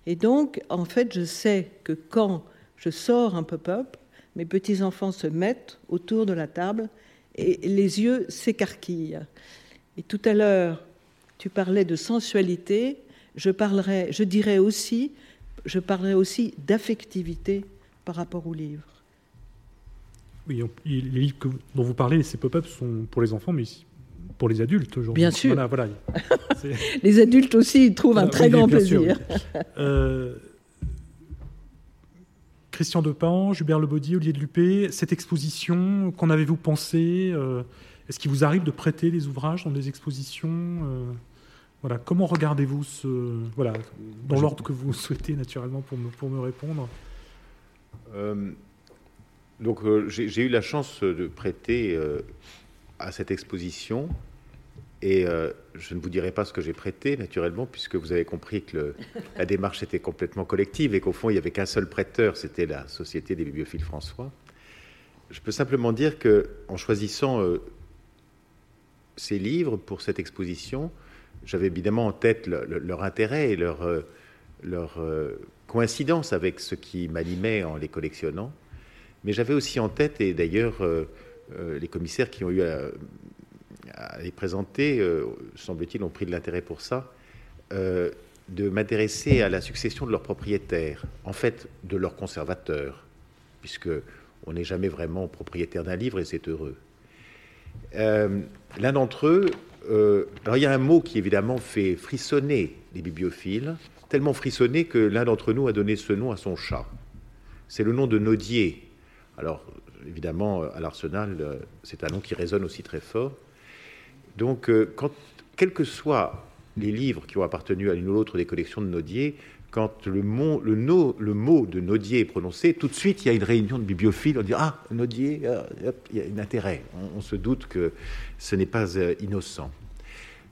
Et donc, en fait, je sais que quand je sors un pop-up, mes petits-enfants se mettent autour de la table et les yeux s'écarquillent. Et tout à l'heure, tu parlais de sensualité, je, parlerai, je dirais aussi, je parlerai aussi d'affectivité par rapport aux livres. Oui, les livres dont vous parlez, ces pop-ups sont pour les enfants, mais pour les adultes aujourd'hui. Bien sûr. Voilà, les adultes aussi trouvent un très grand plaisir. Euh, Christian Depan, Hubert Lebaudy, Olivier de Lupé, cette exposition, qu'en avez-vous pensé euh, Est-ce qu'il vous arrive de prêter des ouvrages dans des expositions euh, voilà, comment regardez-vous ce voilà dans l'ordre que vous souhaitez naturellement pour me, pour me répondre? Euh, donc euh, j'ai eu la chance de prêter euh, à cette exposition et je ne vous dirai pas ce que j'ai prêté, naturellement, puisque vous avez compris que la démarche était complètement collective et qu'au fond, il n'y avait qu'un seul prêteur, c'était la Société des bibliophiles François. Je peux simplement dire que, en choisissant ces livres pour cette exposition, j'avais évidemment en tête leur intérêt et leur, leur coïncidence avec ce qui m'animait en les collectionnant. Mais j'avais aussi en tête, et d'ailleurs euh, euh, les commissaires qui ont eu à, les présenter, euh, semble-t-il, ont pris de l'intérêt pour ça, de m'intéresser à la succession de leurs propriétaires, en fait de leurs conservateurs, puisque on n'est jamais vraiment propriétaire d'un livre et c'est heureux. L'un d'entre eux, alors il y a un mot qui évidemment fait frissonner les bibliophiles, tellement frissonné que l'un d'entre nous a donné ce nom à son chat. C'est le nom de Nodier. Alors, évidemment, à l'Arsenal, c'est un nom qui résonne aussi très fort. Donc, euh, quand, quel que soit les livres qui ont appartenu à l'une ou l'autre des collections de Nodier, quand le mot, de Nodier est prononcé, tout de suite il y a une réunion de bibliophiles, on dit Ah, Nodier, ah, il y a un intérêt. On, se doute que ce n'est pas euh, innocent.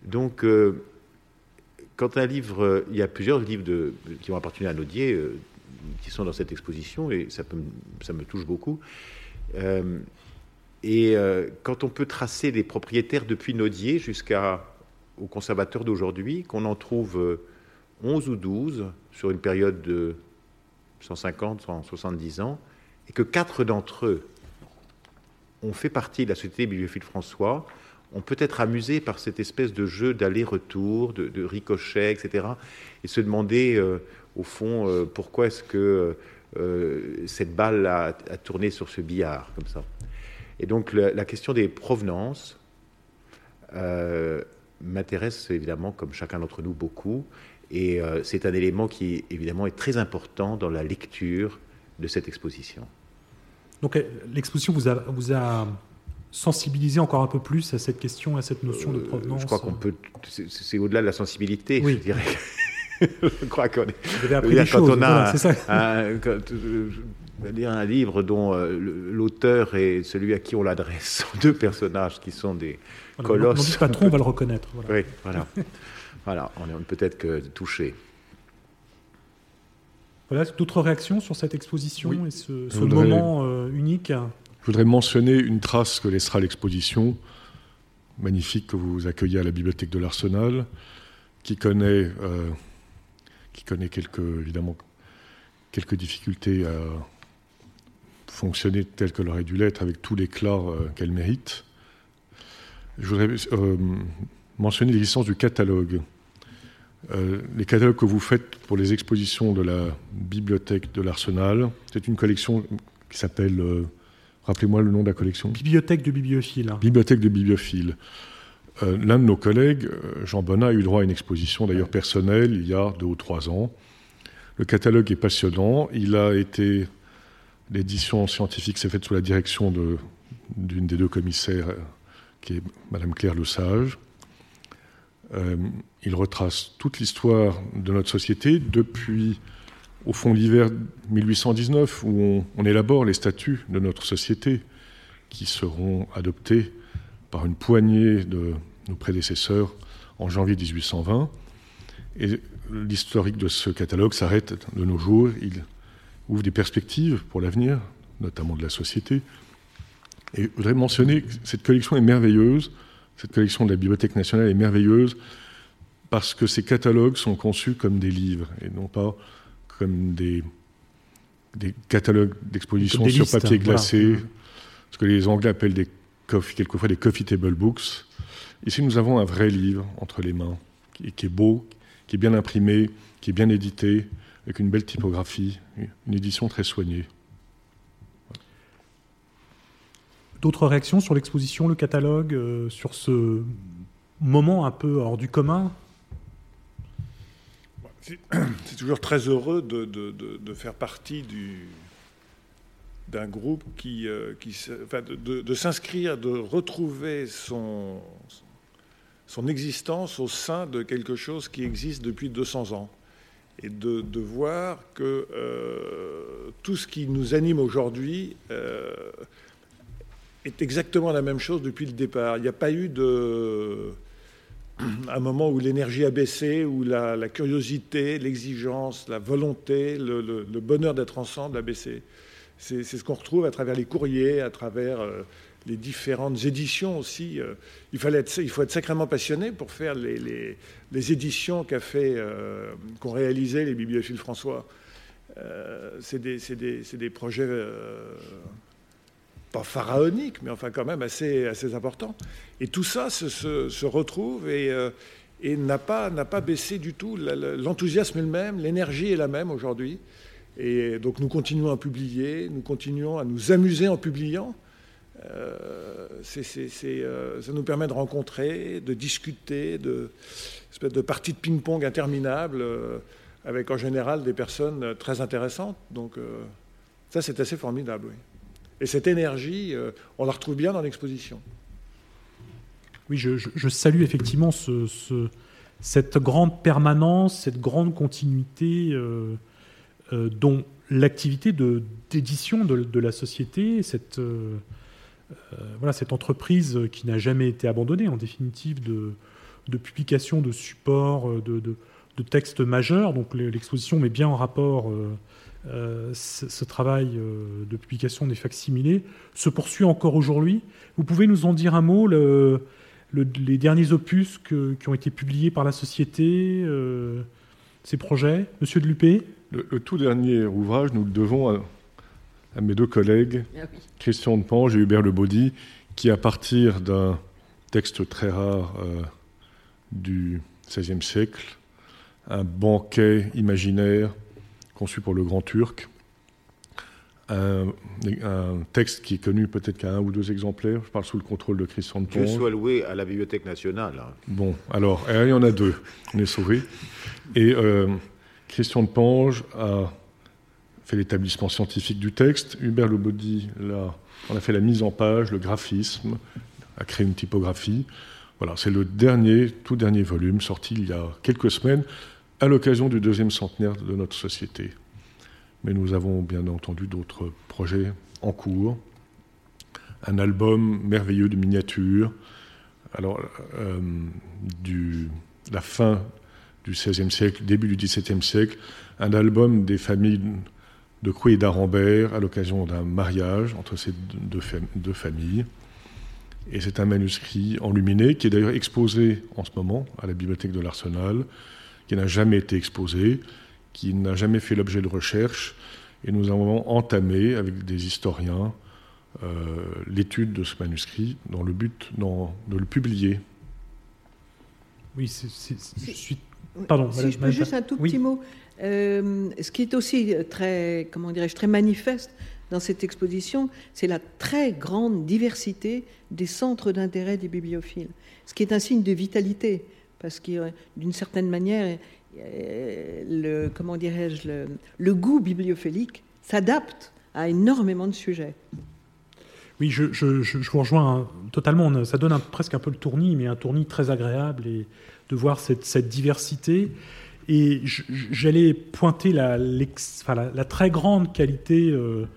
Donc, euh, quand un livre, il y a plusieurs livres qui ont appartenu à Nodier euh, qui sont dans cette exposition, et ça me touche beaucoup. Et quand on peut tracer les propriétaires depuis Nodier jusqu'aux conservateurs d'aujourd'hui, qu'on en trouve 11 ou 12 sur une période de 150, 170 ans, et que quatre d'entre eux ont fait partie de la Société bibliophile François, on peut être amusé par cette espèce de jeu d'aller-retour, de, ricochet, etc., et se demander, euh, au fond, euh, pourquoi est-ce que euh, cette balle a, tourné sur ce billard, comme ça. Et donc la question des provenances m'intéresse évidemment, comme chacun d'entre nous, beaucoup, et euh, c'est un élément qui, évidemment, est très important dans la lecture de cette exposition. Donc euh, l'exposition vous a, vous a sensibilisé encore un peu plus à cette question, à cette notion de euh, provenance Je crois qu'on peut... C'est au-delà de la sensibilité, je dirais. Je crois qu'on est... Vous avez quand choses, on a ça. Un, dire un livre dont l'auteur est celui à qui on l'adresse, deux personnages qui sont des colosses. Mon patron, on va le reconnaître. Voilà. Oui, voilà. Voilà, on est peut-être que touché. Voilà, d'autres réactions sur cette exposition et ce, moment euh, unique? Je voudrais mentionner une trace que laissera l'exposition, magnifique que vous accueillez à la bibliothèque de l'Arsenal, qui connaît, euh, connaît quelques, évidemment quelques difficultés à fonctionner tel qu'elle aurait dû l'être, avec tout l'éclat euh, qu'elle mérite. Je voudrais mentionner l'existence du catalogue. Euh, les catalogues que vous faites pour les expositions de la bibliothèque de l'Arsenal, c'est une collection qui s'appelle, euh, rappelez-moi le nom de la collection Bibliothèque de bibliophiles. Bibliothèque de bibliophiles. Euh, l'un de nos collègues, Jean Bonnat, a eu droit à une exposition d'ailleurs personnelle il y a deux ou trois ans. Le catalogue est passionnant. Il a été. L'édition scientifique s'est faite sous la direction d'une des deux commissaires, qui est Madame Claire Le Sage. Euh, il retrace toute l'histoire de notre société depuis, au fond, l'hiver 1819, où on, élabore les statuts de notre société qui seront adoptés par une poignée de nos prédécesseurs en janvier 1820. Et l'historique de ce catalogue s'arrête de nos jours. Il ouvre des perspectives pour l'avenir, notamment de la société. Et je voudrais mentionner que cette collection est merveilleuse cette collection de la Bibliothèque nationale est merveilleuse parce que ces catalogues sont conçus comme des livres et non pas comme des, des catalogues d'exposition sur papier glacé, ce que les Anglais appellent des quelquefois des coffee table books. Ici, nous avons un vrai livre entre les mains, qui, qui est beau, qui est bien imprimé, qui est bien édité, avec une belle typographie, une édition très soignée. D'autres réactions sur l'exposition, le catalogue, euh, sur ce moment un peu hors du commun? C'est toujours très heureux de, faire partie d'un groupe qui, euh, qui enfin, de, s'inscrire, de retrouver son, son existence au sein de quelque chose qui existe depuis 200 ans. Et de, voir que euh, tout ce qui nous anime aujourd'hui est exactement la même chose depuis le départ. Il n'y a pas eu de un moment où l'énergie a baissé, où la, curiosité, l'exigence, la volonté, le, bonheur d'être ensemble a baissé. C'est ce qu'on retrouve à travers les courriers, à travers euh, les différentes éditions aussi. Euh. il, faut être sacrément passionné pour faire les, éditions qu'a fait, euh, qu'ont réalisé les bibliophiles François. c'est des, projets pas pharaonique, mais enfin quand même assez, assez important. Et tout ça se, retrouve et, euh, n'a pas baissé du tout. L'enthousiasme est le même, l'énergie est la même aujourd'hui. Et donc nous continuons à publier, nous continuons à nous amuser en publiant. Euh, euh, ça nous permet de rencontrer, de discuter, de, espèce de parties de ping-pong interminables, avec en général des personnes très intéressantes. Donc ça, c'est assez formidable, oui. Et cette énergie, euh, on la retrouve bien dans l'exposition. Oui, je, salue effectivement ce, cette grande permanence, cette grande continuité dont l'activité d'édition de, la société, cette, voilà, cette entreprise qui n'a jamais été abandonnée, en définitive, de, publication de supports, de, de textes majeurs. Donc l'exposition met bien en rapport euh, euh, ce, travail euh, de publication des facsimilés. Se poursuit encore aujourd'hui. Vous pouvez nous en dire un mot le, les derniers opus qui ont été publiés par la société, ces projets Monsieur de Lupé le, tout dernier ouvrage, nous le devons à, mes deux collègues, ah Christian de Pange et Hubert Le Baudy, qui, à partir d'un texte très rare du XVIe siècle, un banquet imaginaire conçu pour le Grand Turc, un, texte qui est connu peut-être qu'à un ou deux exemplaires. Je parle sous le contrôle de Christian de Ponge. Que soit loué à la Bibliothèque nationale. Hein. Bon, alors, il y en a deux. On est sauvés. Et euh, Christian de Pange a fait l'établissement scientifique du texte. Hubert Lebaudy là, on a fait la mise en page, le graphisme, a créé une typographie. Voilà, c'est le dernier, tout dernier volume sorti il y a quelques semaines à l'occasion du deuxième centenaire de notre société. Mais nous avons bien entendu d'autres projets en cours. Un album merveilleux de miniatures, alors euh, du, la fin du XVIe siècle, début du XVIIe siècle, un album des familles de Coué et d'Arambert à l'occasion d'un mariage entre ces deux, deux familles. Et c'est un manuscrit enluminé qui est d'ailleurs exposé en ce moment à la bibliothèque de l'Arsenal, qui n'a jamais été exposé, qui n'a jamais fait l'objet de recherche. Et nous avons entamé avec des historiens euh, l'étude de ce manuscrit dans le but de le publier. Oui, c'est, je suis. Pardon. Si je peux juste un tout petit mot. Euh, ce qui est aussi très, comment dirais-je, très manifeste dans cette exposition, c'est la très grande diversité des centres d'intérêt des bibliophiles, ce qui est un signe de vitalité parce que euh, d'une certaine manière, euh, le, comment dirais-je, le, goût bibliophilique s'adapte à énormément de sujets. Oui, je, vous rejoins totalement. Ça donne presque un peu le tournis, mais un tournis très agréable et de voir cette, diversité. Et j'allais pointer la, la, très grande qualité, euh,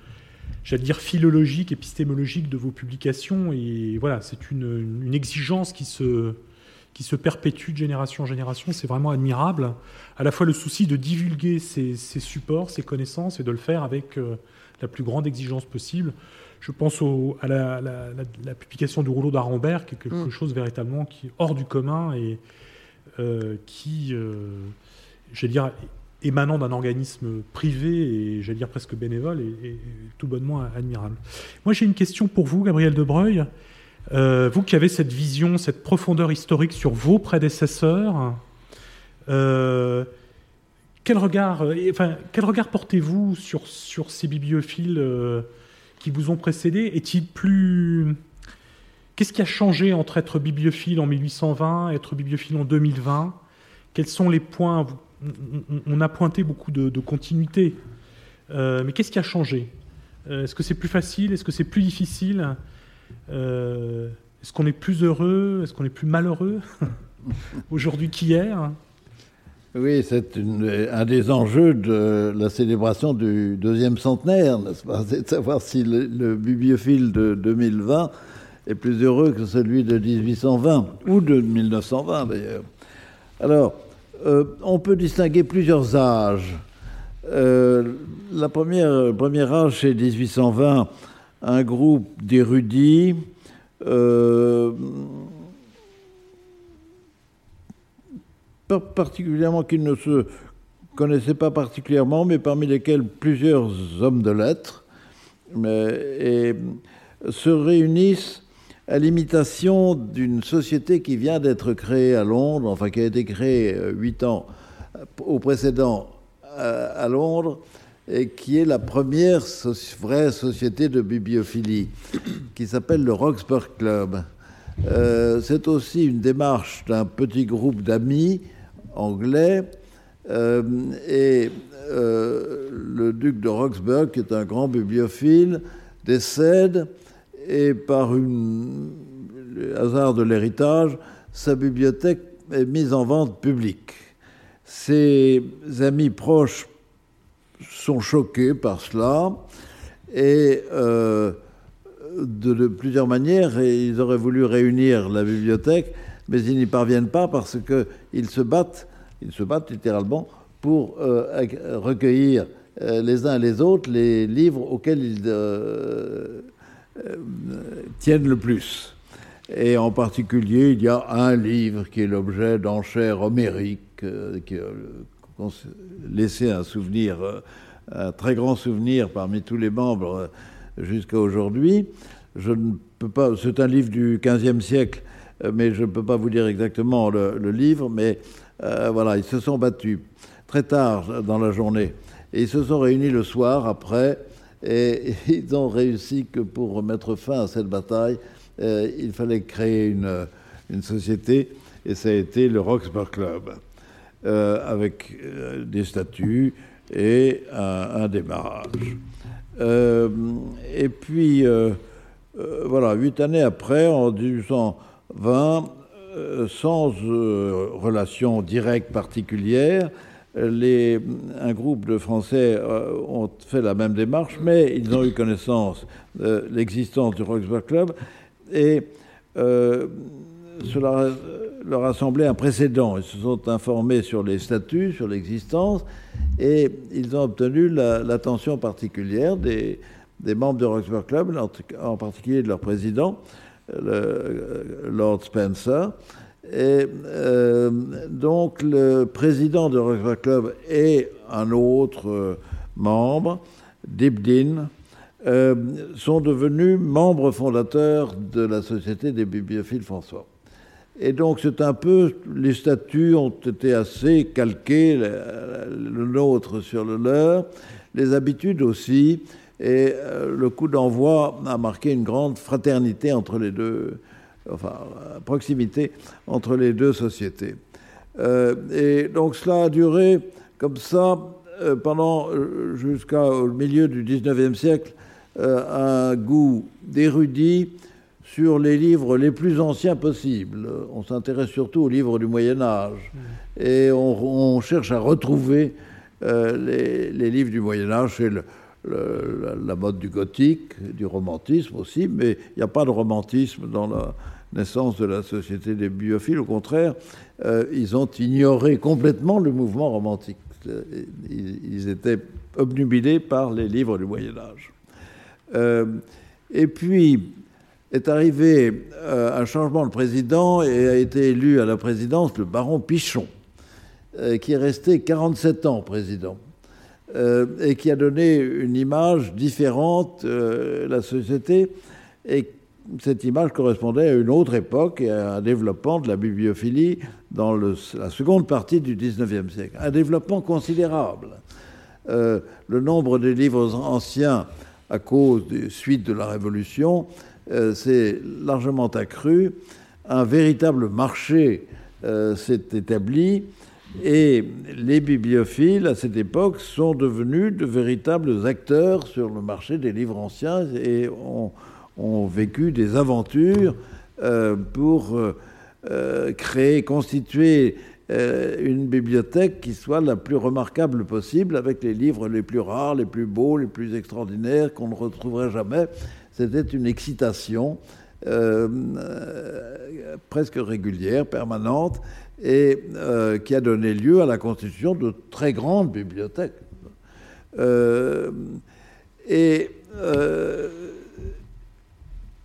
j'allais dire philologique, épistémologique de vos publications. Et voilà, c'est une, une, exigence qui se, qui se perpétue de génération en génération. C'est vraiment admirable. À la fois le souci de divulguer ces, supports, ces connaissances et de le faire avec euh, la plus grande exigence possible. Je pense à la, publication du rouleau d'Arambert, qui est quelque mm. chose véritablement qui est hors du commun et euh, qui, j'allais dire, émanant d'un organisme privé et dire presque bénévole et, tout bonnement admirable. Moi j'ai une question pour vous, Gabriel Debreuil. Euh, vous qui avez cette vision, cette profondeur historique sur vos prédécesseurs, euh, quel regard, euh, enfin, regard portez-vous sur, sur ces bibliophiles qui vous ont précédés Est-il plus Qu'est-ce qui a changé entre être bibliophile en 1820 et être bibliophile en 2020 Quels sont les points on, a pointé beaucoup de, continuité, mais qu'est-ce qui a changé? Est-ce que c'est plus facile? Est-ce que c'est plus difficile? Euh, est-ce qu'on est plus heureux? Est-ce qu'on est plus malheureux aujourd'hui qu'hier? Oui, c'est un des enjeux de la célébration du deuxième centenaire, n'est-ce pas? C'est de savoir si le, bibliophile de 2020 est plus heureux que celui de 1820, ou de 1920 d'ailleurs. Alors, euh, on peut distinguer plusieurs âges. Euh, le premier âge, c'est 1820 un groupe d'érudits euh, particulièrement qui ne se connaissaient pas particulièrement, mais parmi lesquels plusieurs hommes de lettres, et se réunissent à l'imitation d'une société qui vient d'être créée à Londres, enfin qui a été créée euh, huit ans au précédent à Londres, et qui est la première vraie société de bibliophilie, qui s'appelle le Roxburgh Club. Euh, c'est aussi une démarche d'un petit groupe d'amis anglais, euh, et euh, le duc de Roxburgh, qui est un grand bibliophile, décède, et par une, le hasard de l'héritage, sa bibliothèque est mise en vente publique. Ses amis proches sont choqués par cela et euh, de, plusieurs manières, ils auraient voulu réunir la bibliothèque, mais ils n'y parviennent pas parce qu'ils se battent, ils se battent littéralement pour euh, recueillir euh, les uns et les autres les livres auxquels ils tiennent le plus. Et en particulier, il y a un livre qui est l'objet d'enchères homériques, qui a laissé un souvenir un très grand souvenir parmi tous les membres euh, jusqu'à aujourd'hui. Je ne peux pas. C'est un livre du XVe siècle, euh, mais je ne peux pas vous dire exactement le, livre. Mais euh, voilà, ils se sont battus très tard dans la journée et ils se sont réunis le soir après et ils ont réussi que pour mettre fin à cette bataille, il fallait créer une, société et ça a été le Roxburgh Club avec des statuts et un, démarrage. Euh, et puis, euh, euh, voilà, huit années après, en 1820, sans relation directe particulière, un groupe de Français ont fait la même démarche, mais ils ont eu connaissance de l'existence du Roxburgh Club et cela leur a semblé un précédent. Ils se sont informés sur les statuts, sur l'existence, et ils ont obtenu l'attention particulière des, membres du Roxburgh Club, en particulier de leur président, le, Lord Spencer. Et euh, donc le président du Roxburgh Club et un autre euh, membre, Dibdin, euh, sont devenus membres fondateurs de la Société des bibliophiles François. Et donc c'est un peu, les statuts ont été assez calqués, le, nôtre sur le leur, les habitudes aussi, et le coup d'envoi a marqué une grande fraternité entre les deux, enfin proximité entre les deux sociétés. Euh, et donc cela a duré comme ça euh, pendant jusqu'au milieu du 19e siècle, un goût d'érudit sur les livres les plus anciens possibles. On s'intéresse surtout aux livres du Moyen Âge. Mm. Et on, cherche à retrouver euh, les, livres du Moyen Âge. C'est la mode du gothique, du romantisme aussi, mais il n'y a pas de romantisme dans la naissance de la société des bibliophiles. Au contraire, euh, ils ont ignoré complètement le mouvement romantique. Ils, étaient obnubilés par les livres du Moyen Âge. Euh, et puis, est arrivé euh, un changement de président et a été élu à la présidence le baron Pichon, euh, qui est resté 47 ans président euh, et qui a donné une image différente de la société. Et cette image correspondait à une autre époque et à un développement de la bibliophilie dans la seconde partie du XIXe siècle. Un développement considérable. le nombre des livres anciens à cause des suites de la Révolution euh, s'est largement accru, un véritable marché euh, s'est établi et les bibliophiles à cette époque sont devenus de véritables acteurs sur le marché des livres anciens et ont, vécu des aventures euh, pour créer, constituer une bibliothèque qui soit la plus remarquable possible avec les livres les plus rares, les plus beaux, les plus extraordinaires qu'on ne retrouverait jamais c'était une excitation euh, euh, presque régulière, permanente, et euh, qui a donné lieu à la constitution de très grandes bibliothèques. et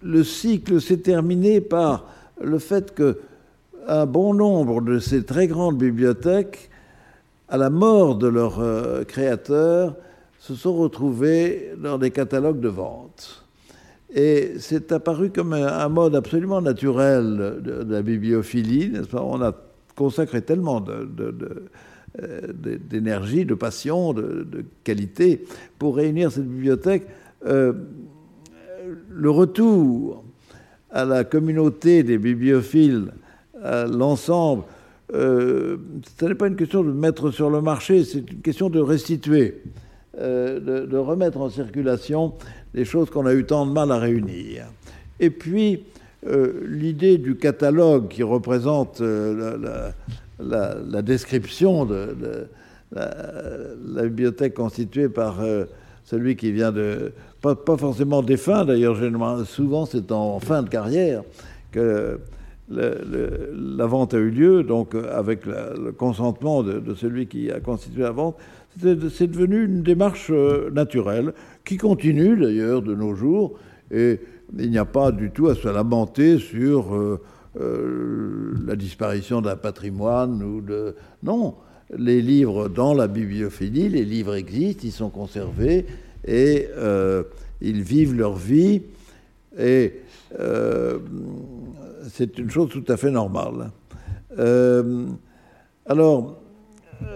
le cycle s'est terminé par le fait que un bon nombre de ces très grandes bibliothèques, à la mort de leurs créateurs, se sont retrouvés dans des catalogues de vente. Et c'est apparu comme un, mode absolument naturel de, la bibliophilie, On a consacré tellement euh, d'énergie, de, passion, de, qualité pour réunir cette bibliothèque. Euh, le retour à la communauté des bibliophiles, à l'ensemble, euh, ce n'est pas une question de mettre sur le marché, c'est une question de restituer, de, remettre en circulation des choses qu'on a eu tant de mal à réunir. Et puis, l'idée du catalogue qui représente la, description de, la, bibliothèque constituée par celui qui vient de... Pas, forcément des fins, d'ailleurs, souvent c'est en fin de carrière que la vente a eu lieu, donc avec le consentement de, celui qui a constitué la vente, c'est devenu une démarche euh, naturelle qui continue d'ailleurs de nos jours et il n'y a pas du tout à se lamenter sur euh, euh, la disparition d'un patrimoine non. Les livres dans la bibliophilie les livres existent ils sont conservés et ils vivent leur vie et c'est une chose tout à fait normale. Euh, alors,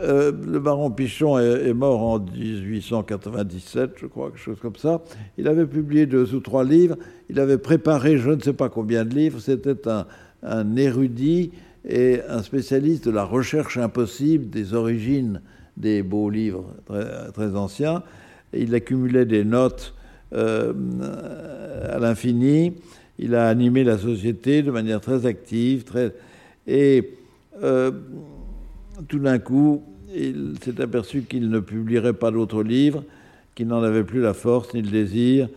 euh, le baron Pichon est, mort en 1897, je crois, quelque chose comme ça. Il avait publié deux ou trois livres. Il avait préparé je ne sais pas combien de livres. C'était un, érudit et un spécialiste de la recherche impossible des origines des beaux livres très, anciens. Il accumulait des notes euh, à l'infini. Il a animé la société de manière très active, et euh, tout d'un coup, il s'est aperçu qu'il ne publierait pas d'autres livres, qu'il n'en avait plus la force ni le désir,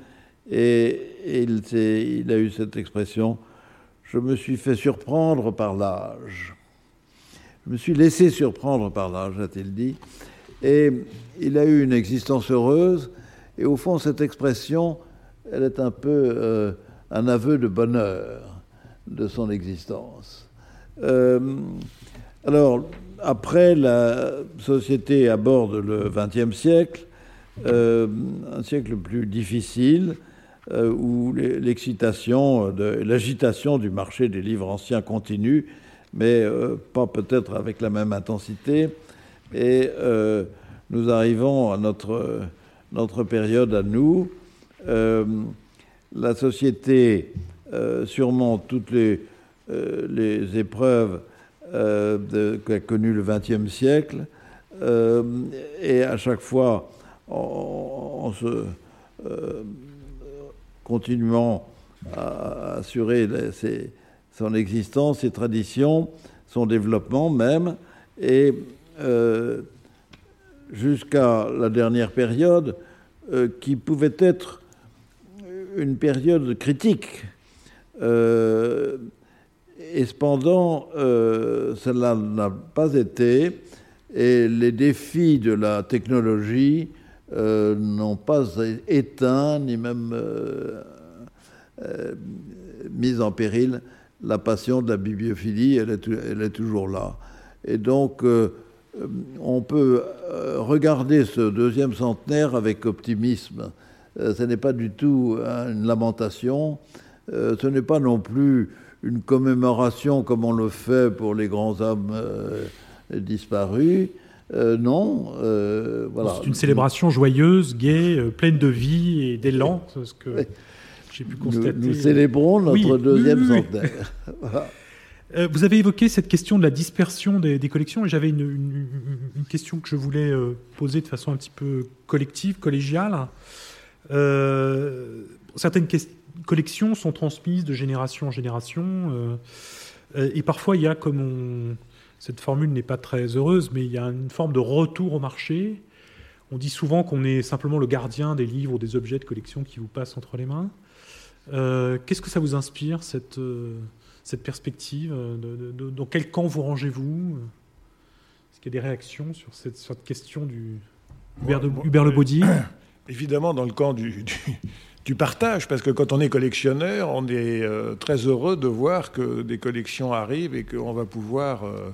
et, il, il, a eu cette expression Je me suis fait surprendre par l'âge. Je me suis laissé surprendre par l'âge, a-t-il dit. Et il a eu une existence heureuse, et au fond, cette expression, elle est un peu. Euh, un aveu de bonheur de son existence. Euh, alors, après, la société aborde le XXe siècle, euh, un siècle plus difficile, où l'excitation, l'agitation du marché des livres anciens continue, mais pas peut-être avec la même intensité. Et nous arrivons à notre, période à nous. La société euh, surmonte toutes les, euh, épreuves euh, qu'a connues le XXe siècle, et à chaque fois, en, se continuant à assurer son existence, ses traditions, son développement même, et jusqu'à la dernière période, qui pouvait être une période critique. Euh, et cependant, euh, cela n'a pas été, et les défis de la technologie euh, n'ont pas éteint ni même mis en péril la passion de la bibliophilie, elle est toujours là. Et donc, on peut regarder ce deuxième centenaire avec optimisme euh, ce n'est pas du tout une lamentation, euh, ce n'est pas non plus une commémoration comme on le fait pour les grands hommes euh, disparus. non, voilà. C'est une célébration joyeuse, gaie, pleine de vie et d'élan, ce que j'ai pu constater. Nous, célébrons notre deuxième centenaire. Vous avez évoqué cette question de la dispersion des, collections et j'avais une, question que je voulais poser de façon un petit peu collective, collégiale. Euh, certaines collections sont transmises de génération en génération. Euh, euh, et parfois, il y a, comme on... cette formule n'est pas très heureuse, mais il y a une forme de retour au marché. On dit souvent qu'on est simplement le gardien des livres ou des objets de collection qui vous passent entre les mains. Qu'est-ce que ça vous inspire, cette, cette perspective de, Dans quel camp vous rangez-vous Est-ce qu'il y a des réactions sur cette, cette question du Hubert, Le Baudy évidemment dans le camp du, du, partage, parce que quand on est collectionneur, on est euh, très heureux de voir que des collections arrivent et qu'on va pouvoir euh,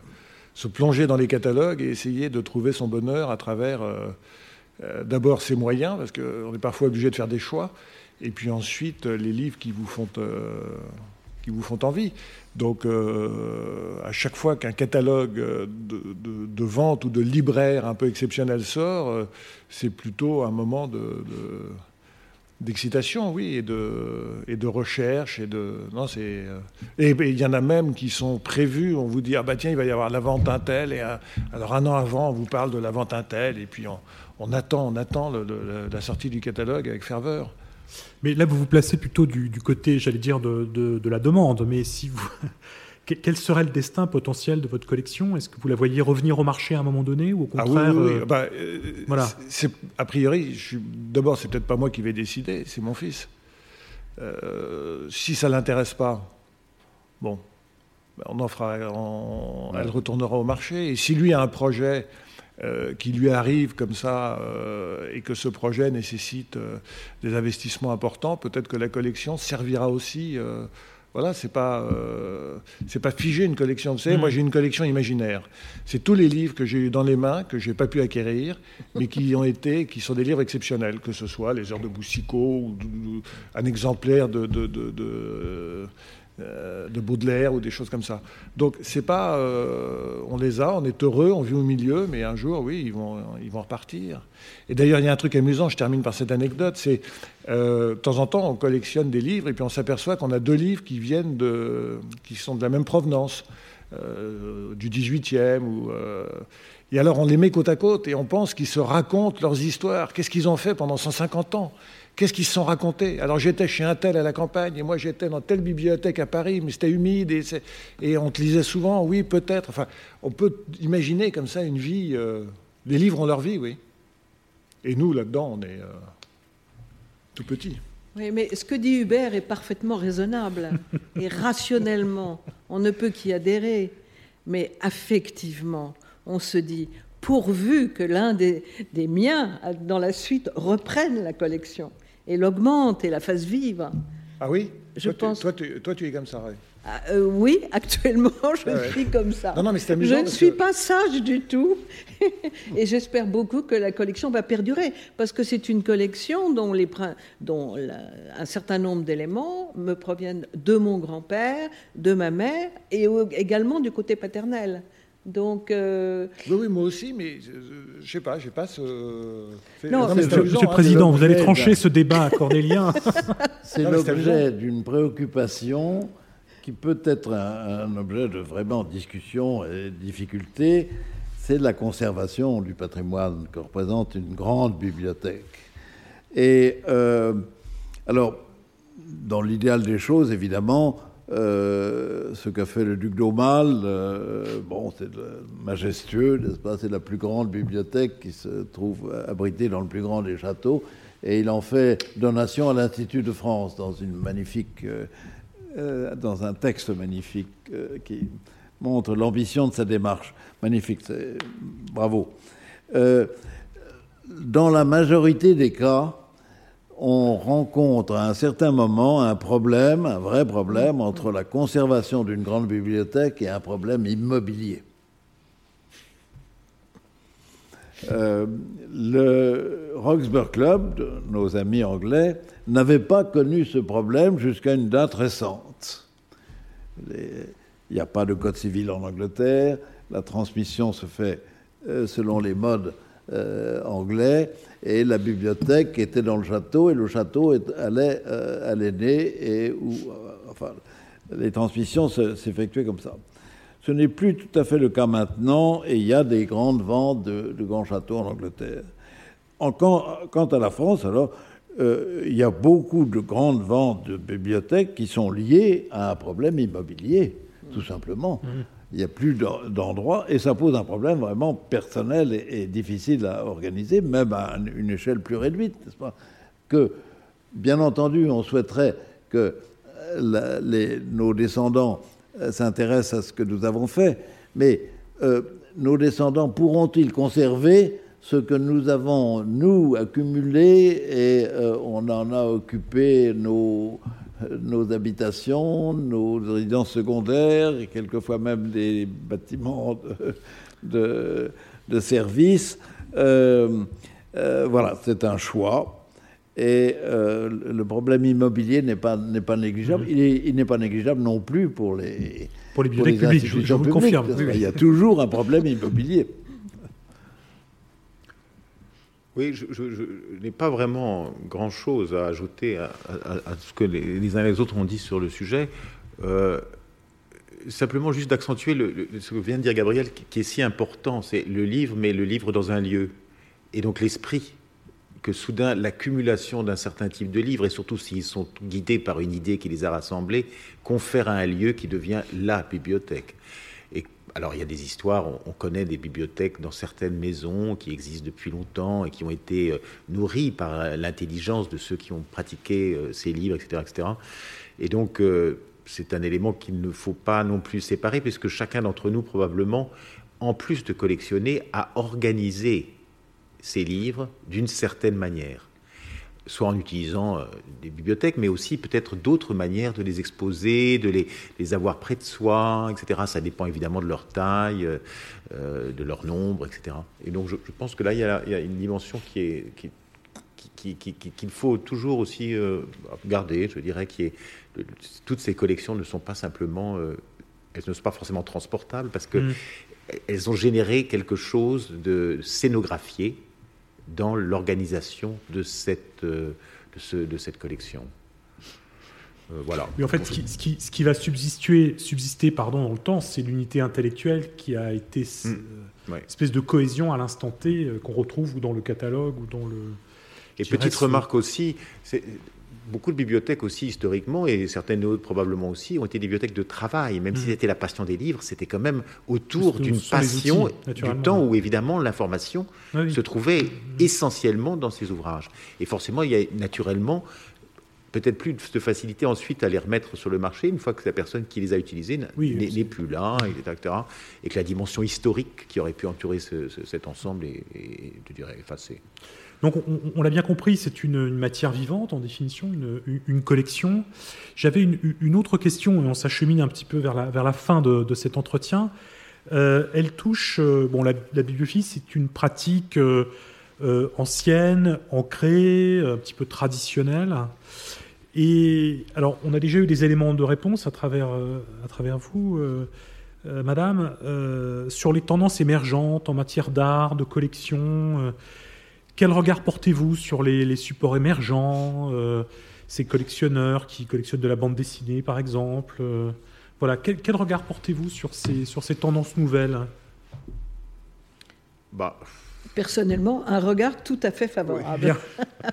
se plonger dans les catalogues et essayer de trouver son bonheur à travers euh, d'abord ses moyens, parce qu'on est parfois obligé de faire des choix, et puis ensuite les livres qui vous font, vous font envie. Donc, à chaque fois qu'un catalogue de, vente ou de libraire un peu exceptionnel sort, c'est plutôt un moment de, d'excitation, oui, et de, recherche. Et, euh, il y en a même qui sont prévus. On vous dit, ah bah tiens, il va y avoir la vente Intel. Et alors un an avant, on vous parle de la vente Intel. Et puis on, attend, on attend la sortie du catalogue avec ferveur. Mais là, vous vous placez plutôt du, côté, j'allais dire, de, de, la demande. Mais si vous, quel serait le destin potentiel de votre collection? Est-ce que vous la voyez revenir au marché à un moment donné ou au ah contraire oui, oui, Bah, voilà. a priori, d'abord, c'est peut-être pas moi qui vais décider, c'est mon fils. si ça l'intéresse pas, bon, on en fera, elle retournera au marché. Et si lui a un projet euh, qui lui arrive comme ça euh, et que ce projet nécessite euh, des investissements importants, peut-être que la collection servira aussi. voilà, c'est pas c'est pas figé une collection. Vous savez, moi mm. j'ai une collection imaginaire. C'est tous les livres que j'ai eu dans les mains que j'ai pas pu acquérir, mais qui ont été, qui sont des livres exceptionnels, que ce soit les heures de Boussicault ou, un exemplaire de, de, de euh, de Baudelaire ou des choses comme ça. Donc c'est pas, euh, on les a, on est heureux, on vit au milieu, mais un jour, oui, ils vont, ils vont repartir. Et d'ailleurs, il y a un truc amusant. Je termine par cette anecdote. C'est euh, de temps en temps, on collectionne des livres et puis on s'aperçoit qu'on a deux livres qui viennent de, qui sont de la même provenance, du 18e ou et alors on les met côte à côte et on pense qu'ils se racontent leurs histoires. Qu'est-ce qu'ils ont fait pendant 150 ans? Qu'est-ce qu'ils se sont racontés? Alors j'étais chez un tel à la campagne, et moi j'étais dans telle bibliothèque à Paris, mais c'était humide, et, on te lisait souvent, oui, peut-être. Enfin, on peut imaginer comme ça une vie. Euh, les livres ont leur vie, oui. Et nous, là-dedans, on est euh, tout petits. Oui, mais ce que dit Hubert est parfaitement raisonnable. et rationnellement, on ne peut qu'y adhérer. Mais affectivement, on se dit, pourvu que l'un des, des, miens, dans la suite, reprenne la collection et l'augmente et la fasse vivre. Ah oui je toi, pense... Tu, toi, tu, es comme ça, ah, euh, Oui, actuellement, je ah suis comme ça. Non, non, mais je ne suis pas sage du tout. et j'espère beaucoup que la collection va perdurer, parce que c'est une collection dont, les, dont un certain nombre d'éléments me proviennent de mon grand-père, de ma mère, et également du côté paternel. Donc, euh, oui, oui, moi aussi, mais je, ne sais pas, j'ai pas ce. Non, Monsieur le Président, vous allez trancher ce débat cornélien. C'est l'objet d'une préoccupation qui peut être un, objet de vraiment discussion et difficulté. C'est la conservation du patrimoine que représente une grande bibliothèque. Et euh, alors, dans l'idéal des choses, évidemment, euh, ce qu'a fait le duc d'Aumale, euh, bon, c'est majestueux, n'est-ce C'est la plus grande bibliothèque qui se trouve abritée dans le plus grand des châteaux, et il en fait donation à l'Institut de France dans une magnifique, euh, dans un texte magnifique qui montre l'ambition de sa démarche. Magnifique, bravo. dans la majorité des cas, on rencontre à un certain moment un problème, un vrai problème, entre la conservation d'une grande bibliothèque et un problème immobilier. Euh, le Roxburgh Club, nos amis anglais, n'avait pas connu ce problème jusqu'à une date récente. Il n'y a pas de code civil en Angleterre, la transmission se fait euh, selon les modes euh, anglais, et la bibliothèque était dans le château, et le château allait à l'aîné, et où, euh, enfin, les transmissions s'effectuaient comme ça. Ce n'est plus tout à fait le cas maintenant, et il y a des grandes ventes de, grands châteaux en Angleterre. Quant, à la France, alors, euh, il y a beaucoup de grandes ventes de bibliothèques qui sont liées à un problème immobilier, tout simplement. Mmh il n'y a plus d'endroits, et ça pose un problème vraiment personnel et, difficile à organiser, même à une échelle plus réduite, Que, bien entendu, on souhaiterait que euh, nos descendants euh, s'intéressent à ce que nous avons fait, mais euh, nos descendants pourront-ils conserver ce que nous avons, nous, accumulé, et on en a occupé nos nos habitations, nos résidences secondaires, et quelquefois même des bâtiments de, de, services. Euh, euh, voilà, c'est un choix. Et euh, le problème immobilier n'est pas, n'est pas négligeable. Mm-hmm. Il n'est pas négligeable non plus pour les, pour les bibliothèques publiques, je, vous confirme. Il y a toujours un problème immobilier. Oui, je, n'ai pas vraiment grand-chose à ajouter à, ce que les, uns et les autres ont dit sur le sujet. Euh, simplement juste d'accentuer ce que vient de dire Gabriel, qui, est si important, c'est le livre, mais le livre dans un lieu. Et donc l'esprit que soudain l'accumulation d'un certain type de livres, et surtout s'ils sont guidés par une idée qui les a rassemblés, confère à un lieu qui devient la bibliothèque. Alors il y a des histoires, on, connaît des bibliothèques dans certaines maisons qui existent depuis longtemps et qui ont été euh, nourries par l'intelligence de ceux qui ont pratiqué euh, ces livres, etc. etc. Et donc euh, c'est un élément qu'il ne faut pas non plus séparer, puisque chacun d'entre nous probablement, en plus de collectionner, a organisé ces livres d'une certaine manière, soit en utilisant euh, des bibliothèques, mais aussi peut-être d'autres manières de les exposer, de les, avoir près de soi, etc. Ça dépend évidemment de leur taille, euh, de leur nombre, etc. Et donc je, pense que là, il y, a, une dimension qui est... qu'il faut toujours aussi euh, garder, je dirais, qui est toutes ces collections ne sont pas simplement, elles ne sont pas forcément transportables parce que mm. elles ont généré quelque chose de scénographié dans l'organisation de cette, euh, de, ce, de cette collection. Euh, voilà. Mais en fait, ce qui, ce qui, ce qui va subsister, subsister pardon, dans le temps, c'est l'unité intellectuelle qui a été mm. euh, espèce de cohésion à l'instant T qu'on retrouve ou dans le catalogue ou dans le. Et petite remarque aussi, beaucoup de bibliothèques aussi historiquement, et certaines autres probablement aussi, ont été des bibliothèques de travail. Même si mm. c'était la passion des livres, c'était quand même autour d'une passion du temps où évidemment l'information se trouvait mm. essentiellement dans ces ouvrages. Et forcément, il y a naturellement peut-être plus de facilité ensuite à les remettre sur le marché une fois que la personne qui les a utilisés n'est plus là, etc., Et que la dimension historique qui aurait pu entourer cet ensemble est, est, je dirais, effacée. Donc on, l'a bien compris, c'est une, matière vivante en définition, une, collection. J'avais une, autre question, et on s'achemine un petit peu vers la, la fin de, cet entretien. Euh, elle touche, euh, bon, la, bibliophilie, c'est une pratique euh, ancienne, ancrée, un petit peu traditionnelle. Et alors, on a déjà eu des éléments de réponse à travers vous, Madame, sur les tendances émergentes en matière d'art, de collection. Quel regard portez-vous sur les, supports émergents, euh, ces collectionneurs qui collectionnent de la bande dessinée, par exemple euh, Voilà, quel, regard portez-vous sur ces, sur ces tendances nouvelles? Bah. Personnellement, un regard tout à fait favorable.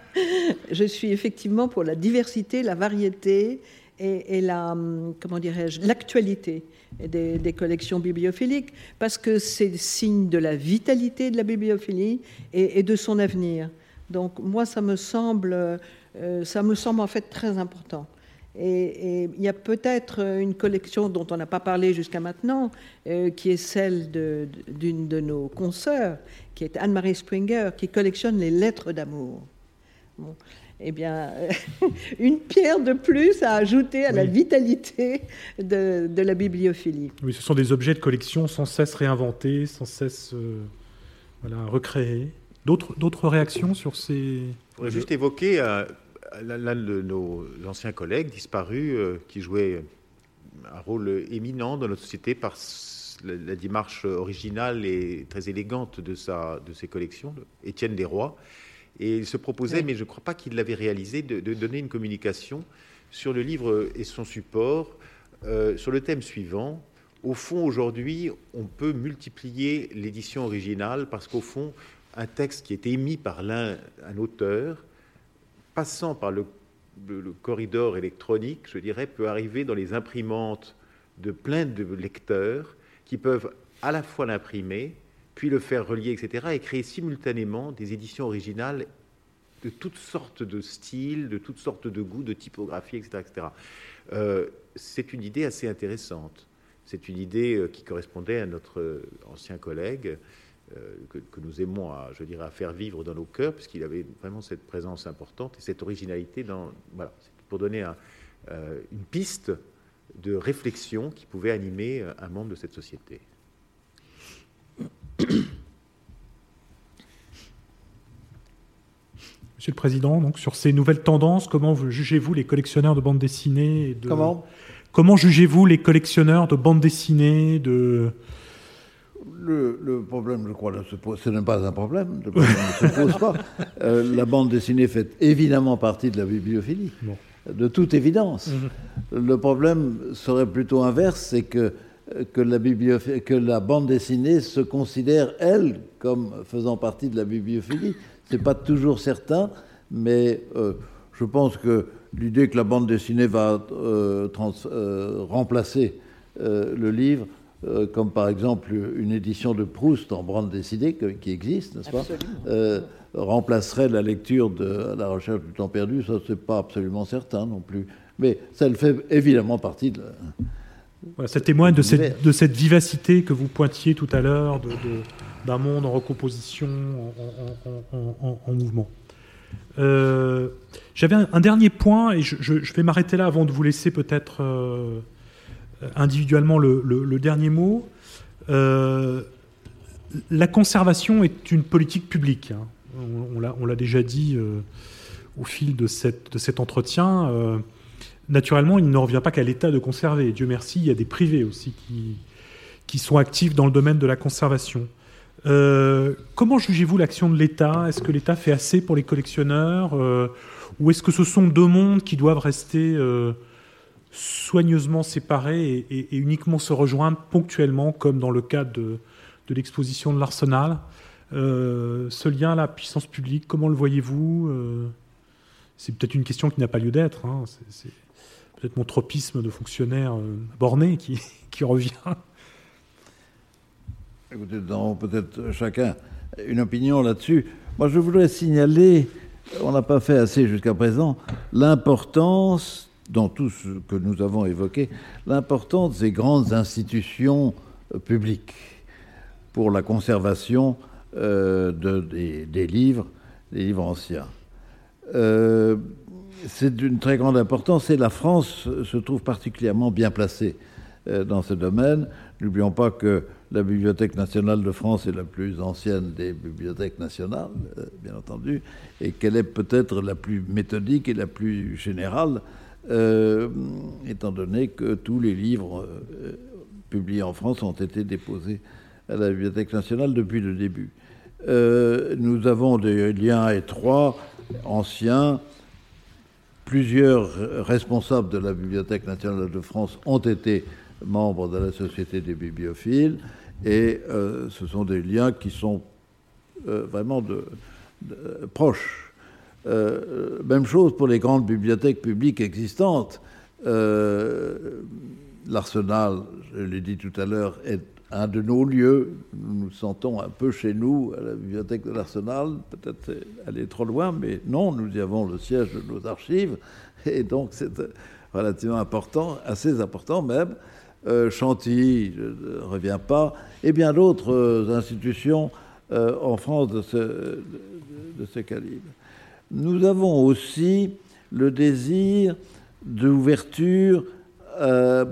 Je suis effectivement pour la diversité, la variété et, la, hum, comment dirais-je, l'actualité des, collections bibliophiliques, parce que c'est signe de la vitalité de la bibliophilie et, de son avenir. Donc moi, ça me semble, euh, ça me semble en fait très important. Et, il y a peut-être une collection dont on n'a pas parlé jusqu'à maintenant, euh, qui est celle d'une de, nos consoeurs, qui est Anne-Marie Springer, qui collectionne les lettres d'amour. Eh bien, une pierre de plus à ajouter à la vitalité de, la bibliophilie. Oui, ce sont des objets de collection sans cesse réinventés, sans cesse euh, voilà, recréés. D'autres réactions sur ces... Je voudrais juste évoquer euh, l'un de nos anciens collègues disparus euh, qui jouait un rôle éminent dans notre société par la, démarche originale et très élégante de, sa, de ses collections, Étienne Desrois et il se proposait, mais je ne crois pas qu'il l'avait réalisé, de, donner une communication sur le livre et son support euh, sur le thème suivant. Au fond, aujourd'hui, on peut multiplier l'édition originale parce qu'au fond, un texte qui est émis par l'un, un auteur, passant par le, le, corridor électronique, je dirais, peut arriver dans les imprimantes de plein de lecteurs qui peuvent à la fois l'imprimer, puis le faire relier, etc., et créer simultanément des éditions originales de toutes sortes de styles, de toutes sortes de goûts, de typographie, etc. Euh, c'est une idée assez intéressante. C'est une idée euh, qui correspondait à notre euh, ancien collègue, que, nous aimons à, je dirais, à faire vivre dans nos cœurs, puisqu'il avait vraiment cette présence importante et cette originalité pour donner une piste de réflexion qui pouvait animer un membre de cette société. Monsieur le Président, donc sur ces nouvelles tendances, comment jugez-vous les collectionneurs de bandes dessinées Comment? Comment jugez-vous les collectionneurs de bandes dessinées de... Le, problème, je crois, ce n'est pas un problème, le problème ne se pose pas. Euh, la bande dessinée fait évidemment partie de la bibliophilie, de toute évidence. Mhm. Le problème serait plutôt inverse, c'est que que la, que la bande dessinée se considère, elle, comme faisant partie de la bibliophilie. C'est pas toujours certain, mais je pense que l'idée que la bande dessinée va remplacer le livre euh, comme par exemple une édition de Proust en bande dessinée qui existe, n'est-ce pas euh, remplacerait la lecture de La recherche du temps perdu, ça c'est pas absolument certain non plus. Mais ça le fait évidemment partie de ça témoigne de cette, de cette, vivacité que vous pointiez tout à l'heure, d'un monde en recomposition, en, mouvement. Euh, j'avais un, dernier point, et je, vais m'arrêter là avant de vous laisser peut-être euh, individuellement le, dernier mot. Euh, la conservation est une politique publique. Hein. On, l'a déjà dit au fil de, cette, de cet entretien. Naturellement, il ne revient pas qu'à l'État de conserver. Dieu merci, il y a des privés aussi qui, qui sont actifs dans le domaine de la conservation. comment jugez-vous l'action de l'État? Est-ce que l'État fait assez pour les collectionneurs? Ou est-ce que ce sont deux mondes qui doivent rester soigneusement séparés et, uniquement se rejoindre ponctuellement, comme dans le cas de, l'exposition de l'Arsenal? Euh, ce lien à la puissance publique, comment le voyez-vous? Euh, C'est peut-être une question qui n'a pas lieu d'être. Hein. Peut-être mon tropisme de fonctionnaire euh, borné qui, qui revient. Écoutez, peut-être chacun une opinion là-dessus. Moi, je voudrais signaler, on n'a pas fait assez jusqu'à présent, l'importance dans tout ce que nous avons évoqué, l'importance des grandes institutions euh, publiques pour la conservation euh, des, livres, des livres anciens. C'est d'une très grande importance et la France se trouve particulièrement bien placée dans ce domaine. N'oublions pas que la Bibliothèque nationale de France est la plus ancienne des bibliothèques nationales, bien entendu, et qu'elle est peut-être la plus méthodique et la plus générale euh, étant donné que tous les livres euh, publiés en France ont été déposés à la Bibliothèque nationale depuis le début. Euh, nous avons des liens étroits, anciens. Plusieurs responsables de la Bibliothèque nationale de France ont été membres de la Société des bibliophiles, et ce sont des liens qui sont vraiment de, proches. Euh, même chose pour les grandes bibliothèques publiques existantes. Euh, L'Arsenal, je l'ai dit tout à l'heure, est un de nos lieux. Nous nous sentons un peu chez nous à la bibliothèque de l'Arsenal. Peut-être aller trop loin, mais non, nous y avons le siège de nos archives. Et donc c'est relativement important, assez important même. Euh, Chantilly, je ne reviens pas, et bien d'autres euh, institutions en France de ce, calibre nous avons aussi le désir d'ouverture euh,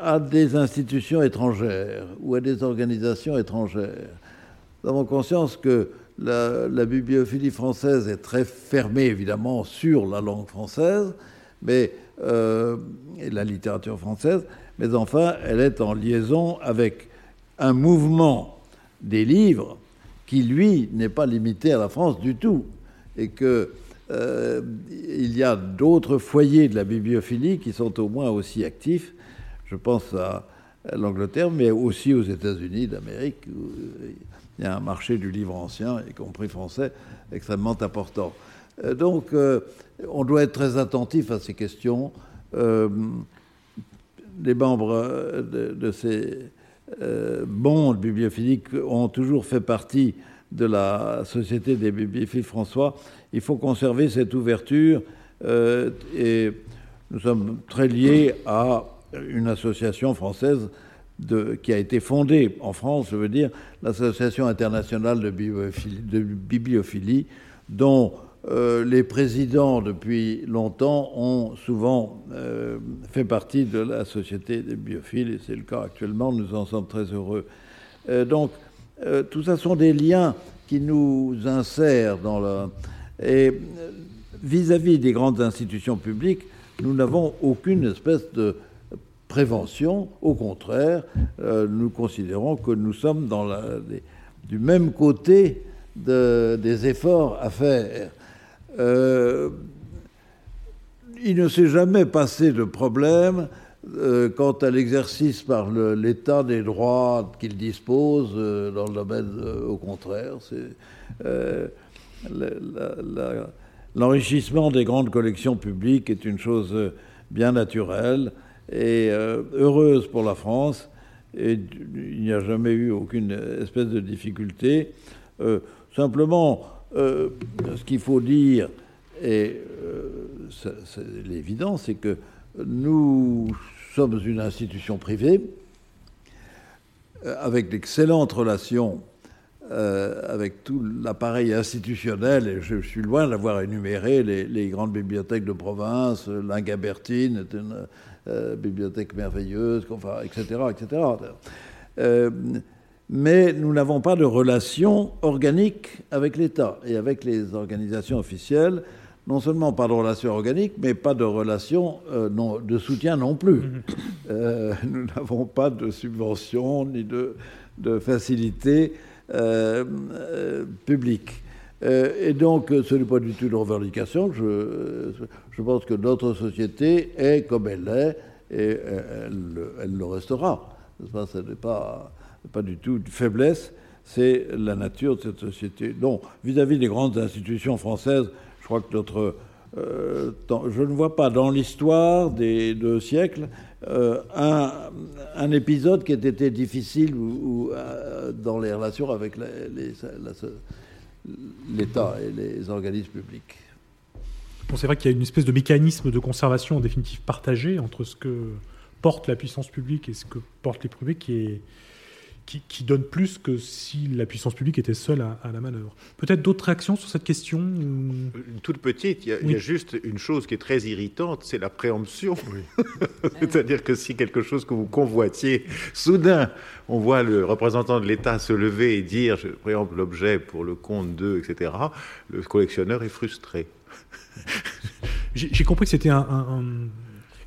à des institutions étrangères ou à des organisations étrangères. Nous avons conscience que la, bibliophilie française est très fermée, évidemment, sur la langue française, mais, euh, et la littérature française, mais enfin, elle est en liaison avec un mouvement des livres qui, lui, n'est pas limité à la France du tout et qu'il euh, y a d'autres foyers de la bibliophilie qui sont au moins aussi actifs. Je pense à, l'Angleterre, mais aussi aux États-Unis d'Amérique, il y a un marché du livre ancien, y compris français, extrêmement important. Euh, donc, euh, on doit être très attentif à ces questions. les membres de, ces mondes bibliophiliques ont toujours fait partie de la Société des bibliophiles François, il faut conserver cette ouverture euh, et nous sommes très liés à une association française qui a été fondée en France, je veux dire, l'Association internationale de bibliophilie, dont euh, les présidents depuis longtemps ont souvent euh, fait partie de la Société des bibliophiles, et c'est le cas actuellement, nous en sommes très heureux. donc, euh, tout ça sont des liens qui nous insèrent dans le... Et vis-à-vis des grandes institutions publiques, nous n'avons aucune espèce de prévention. Au contraire, euh, nous considérons que nous sommes dans du même côté des efforts à faire. Euh, il ne s'est jamais passé de problème euh, quant à l'exercice par l'État des droits qu'il dispose dans le domaine, au contraire, l'enrichissement des grandes collections publiques est une chose bien naturelle et heureuse pour la France. Et il n'y a jamais eu aucune espèce de difficulté. simplement, ce qu'il faut dire, et c'est l'évident, c'est que nous sommes une institution privée euh, avec d'excellentes relations euh, avec tout l'appareil institutionnel, et je suis loin d'avoir énuméré les, grandes bibliothèques de province, l'Ingabertine une euh, bibliothèque merveilleuse, etc. etc. mais nous n'avons pas de relation organique avec l'État et avec les organisations officielles non seulement pas de relation organique, mais pas de relation euh, de soutien non plus. Mhm. Euh, nous n'avons pas de subvention ni de, de facilité euh, publique. Et donc, ce n'est pas du tout une revendication. Je, je, pense que notre société est comme elle est et elle, le restera. Ce n'est pas, pas du tout une faiblesse, c'est la nature de cette société. Donc, vis-à-vis -vis des grandes institutions françaises, je crois que notre. Euh, je ne vois pas dans l'histoire des deux siècles euh, un, épisode qui ait été difficile ou, euh, dans les relations avec l'État et les organismes publics. C'est vrai qu'il y a une espèce de mécanisme de conservation en définitive partagé entre ce que porte la puissance publique et ce que portent les privés qui est, qui, donne plus que si la puissance publique était seule à, la manœuvre. Peut-être d'autres réactions sur cette question Une toute petite, il y, a, juste une chose qui est très irritante, c'est la préemption. C'est-à-dire que si quelque chose que vous convoitiez, soudain, on voit le représentant de l'État se lever et dire, je préempte l'objet pour le compte d'eux, etc., le collectionneur est frustré. J'ai compris que c'était un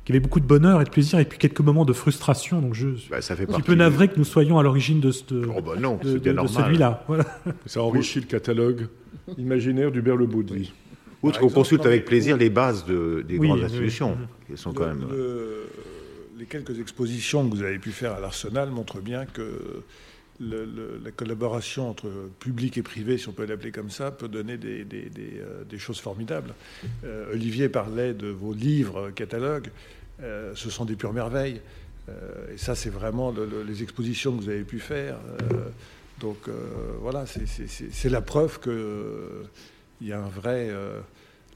qui avait beaucoup de bonheur et de plaisir et puis quelques moments de frustration. Donc je bah, ça fait un petit peu navré que nous soyons à l'origine de, ce oh bah non, de, celui-là. Ça enrichit le catalogue imaginaire du Berlebaud de vie. Outre qu'on consulte avec plaisir les bases de, des grandes institutions, qui sont quand même. les quelques expositions que vous avez pu faire à l'Arsenal montrent bien que la collaboration entre public et privé, si on peut l'appeler comme ça, peut donner des, euh, choses formidables. Euh, Olivier parlait de vos livres catalogues. Euh, ce sont des pures merveilles. et ça, c'est vraiment les expositions que vous avez pu faire. donc voilà, c'est la preuve qu'il y a un vrai...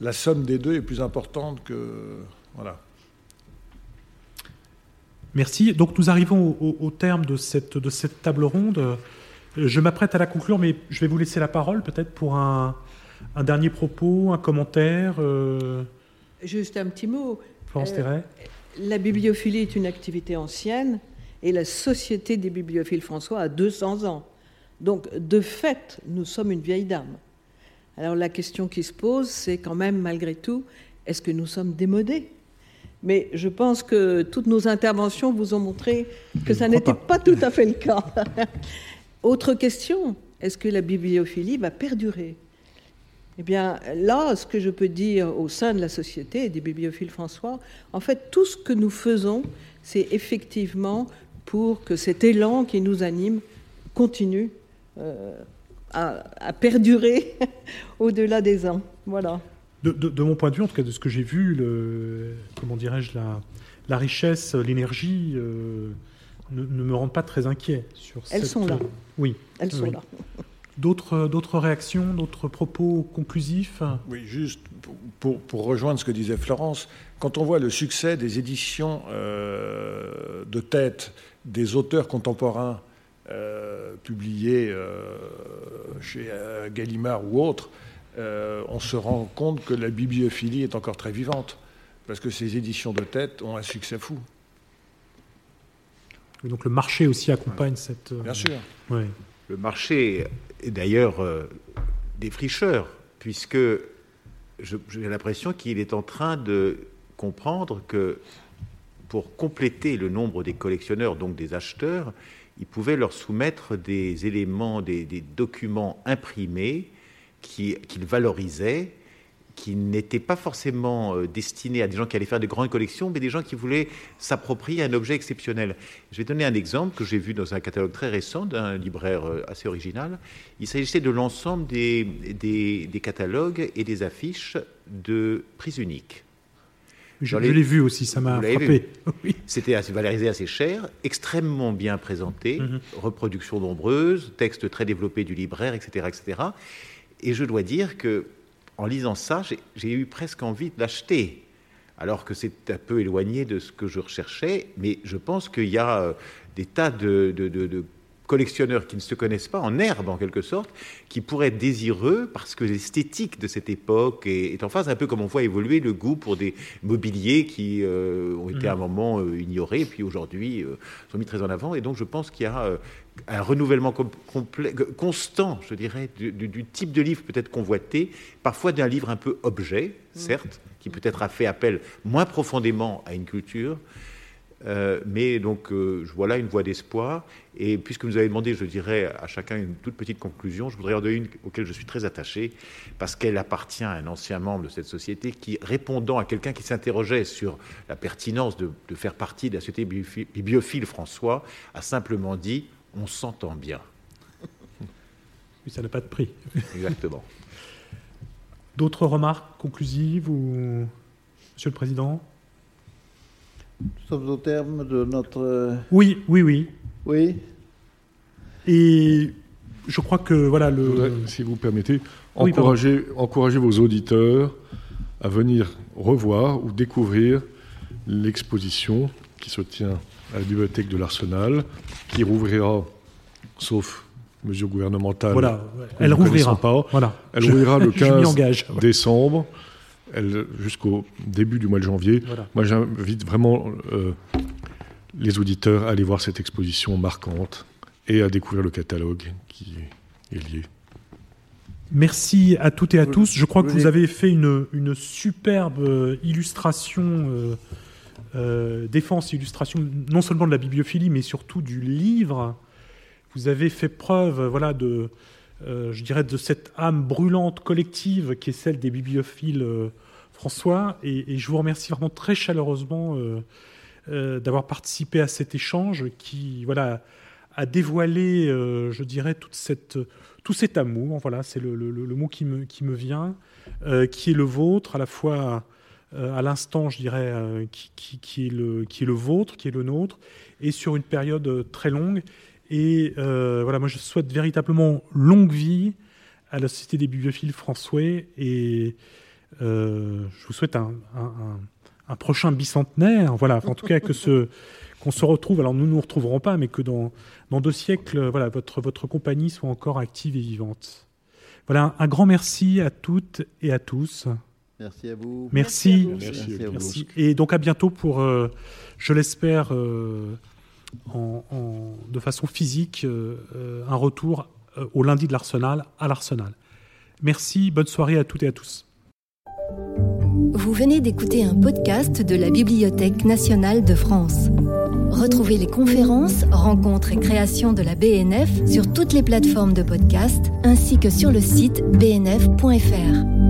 la somme des deux est plus importante que... Voilà. Merci. Donc nous arrivons au, terme de cette, de cette table ronde. Je m'apprête à la conclure, mais je vais vous laisser la parole peut-être pour un, dernier propos, un commentaire. Euh. Juste un petit mot. Florence euh, La bibliophilie est une activité ancienne et la Société des bibliophiles François a 200 ans. Donc, de fait, nous sommes une vieille dame. Alors la question qui se pose, c'est quand même, malgré tout, est-ce que nous sommes démodés? Mais je pense que toutes nos interventions vous ont montré que ça n'était pas. tout à fait le cas. Autre question, est-ce que la bibliophilie va perdurer? Eh bien, là, ce que je peux dire au sein de la société des bibliophiles François, en fait, tout ce que nous faisons, c'est effectivement pour que cet élan qui nous anime continue euh, à, à perdurer au-delà des ans. Voilà de, mon point de vue, en tout cas de ce que j'ai vu, le, comment dirais-je, la, la richesse, l'énergie euh, ne, me rendent pas très inquiet sur Elles sont là. Oui. Elles sont là. D'autres, d'autres réactions, d'autres propos conclusifs Oui, juste pour, pour, rejoindre ce que disait Florence, quand on voit le succès des éditions euh, de tête des auteurs contemporains euh, publiés chez Gallimard ou autres, euh, on se rend compte que la bibliophilie est encore très vivante, parce que ces éditions de tête ont un succès fou. Et donc le marché aussi accompagne cette... Euh, Bien sûr. Le marché est d'ailleurs euh, des fricheurs, puisque j'ai l'impression qu'il est en train de comprendre que pour compléter le nombre des collectionneurs, donc des acheteurs, il pouvait leur soumettre des éléments, des documents imprimés qu'il valorisait qui n'était pas forcément euh, destiné à des gens qui allaient faire de grandes collections, mais des gens qui voulaient s'approprier un objet exceptionnel. Je vais donner un exemple que j'ai vu dans un catalogue très récent d'un libraire euh, assez original. Il s'agissait de l'ensemble des, des, catalogues et des affiches de prise unique. Je, l'ai vu aussi, ça m'a frappé. C'était assez valorisé assez cher, extrêmement bien présenté, mhm. reproductions nombreuses, textes très développés du libraire, etc., etc. Et je dois dire que en lisant ça, j'ai eu presque envie de l'acheter, alors que c'est un peu éloigné de ce que je recherchais, mais je pense qu'il y a euh, des tas de, collectionneurs qui ne se connaissent pas, en herbe en quelque sorte, qui pourraient être désireux parce que l'esthétique de cette époque est, en phase, un peu comme on voit évoluer le goût pour des mobiliers qui euh, ont été à un mmh. moment euh, ignorés, puis aujourd'hui euh, sont mis très en avant. Et donc je pense qu'il y a un renouvellement constant, je dirais, du, type de livre peut-être convoité, parfois d'un livre un peu objet, mmh. certes, qui peut-être a fait appel moins profondément à une culture, euh, mais donc, euh, voilà une voie d'espoir. Et puisque vous avez demandé, je dirais à chacun une toute petite conclusion, je voudrais en donner une auquel je suis très attaché, parce qu'elle appartient à un ancien membre de cette société qui, répondant à quelqu'un qui s'interrogeait sur la pertinence de, faire partie de la société bibliophile François, a simplement dit On s'entend bien. Oui, ça n'a pas de prix. Exactement. D'autres remarques conclusives ou Monsieur le Président? Nous sommes au terme de notre. Oui, oui, oui. Oui. Et je crois que voilà le. si vous permettez, encourager, vos auditeurs à venir revoir ou découvrir l'exposition qui se tient à la bibliothèque de l'Arsenal, qui rouvrira, sauf mesure gouvernementale. Voilà, elle rouvrira. Pas. Voilà. Elle rouvrira le 15 décembre jusqu'au début du mois de janvier. Moi, j'invite vraiment euh, les auditeurs à aller voir cette exposition marquante et à découvrir le catalogue qui est lié. Merci à toutes et à tous. Je crois que vous avez fait une, une superbe euh, illustration, euh, défense illustration non seulement de la bibliophilie, mais surtout du livre. Vous avez fait preuve voilà, de, euh, je dirais, de cette âme brûlante collective qui est celle des bibliophiles euh, François. Et, je vous remercie vraiment très chaleureusement euh, d'avoir participé à cet échange qui voilà, a dévoilé, je dirais, toute cette, tout cet amour. Voilà, c'est le, mot qui me, qui me vient, qui est le vôtre, à la fois à l'instant, je dirais, qui, qui, est le, vôtre, qui est le nôtre, et sur une période très longue. Et euh, voilà, moi je souhaite véritablement longue vie à la Société des bibliophiles François et euh, je vous souhaite un, prochain bicentenaire. Voilà, en tout cas que qu'on se retrouve. Alors nous ne nous retrouverons pas, mais que dans, dans deux siècles, voilà, votre, votre compagnie soit encore active et vivante. Voilà, un grand merci à toutes et à tous. Merci à vous. Merci. Merci, Et donc à bientôt pour, euh, je l'espère de façon physique euh, euh, un retour euh, au lundi de l'Arsenal à l'Arsenal. Merci, bonne soirée à toutes et à tous. Vous venez d'écouter un podcast de la Bibliothèque nationale de France. Retrouvez les conférences, rencontres et créations de la BNF sur toutes les plateformes de podcast ainsi que sur le site bnf.fr.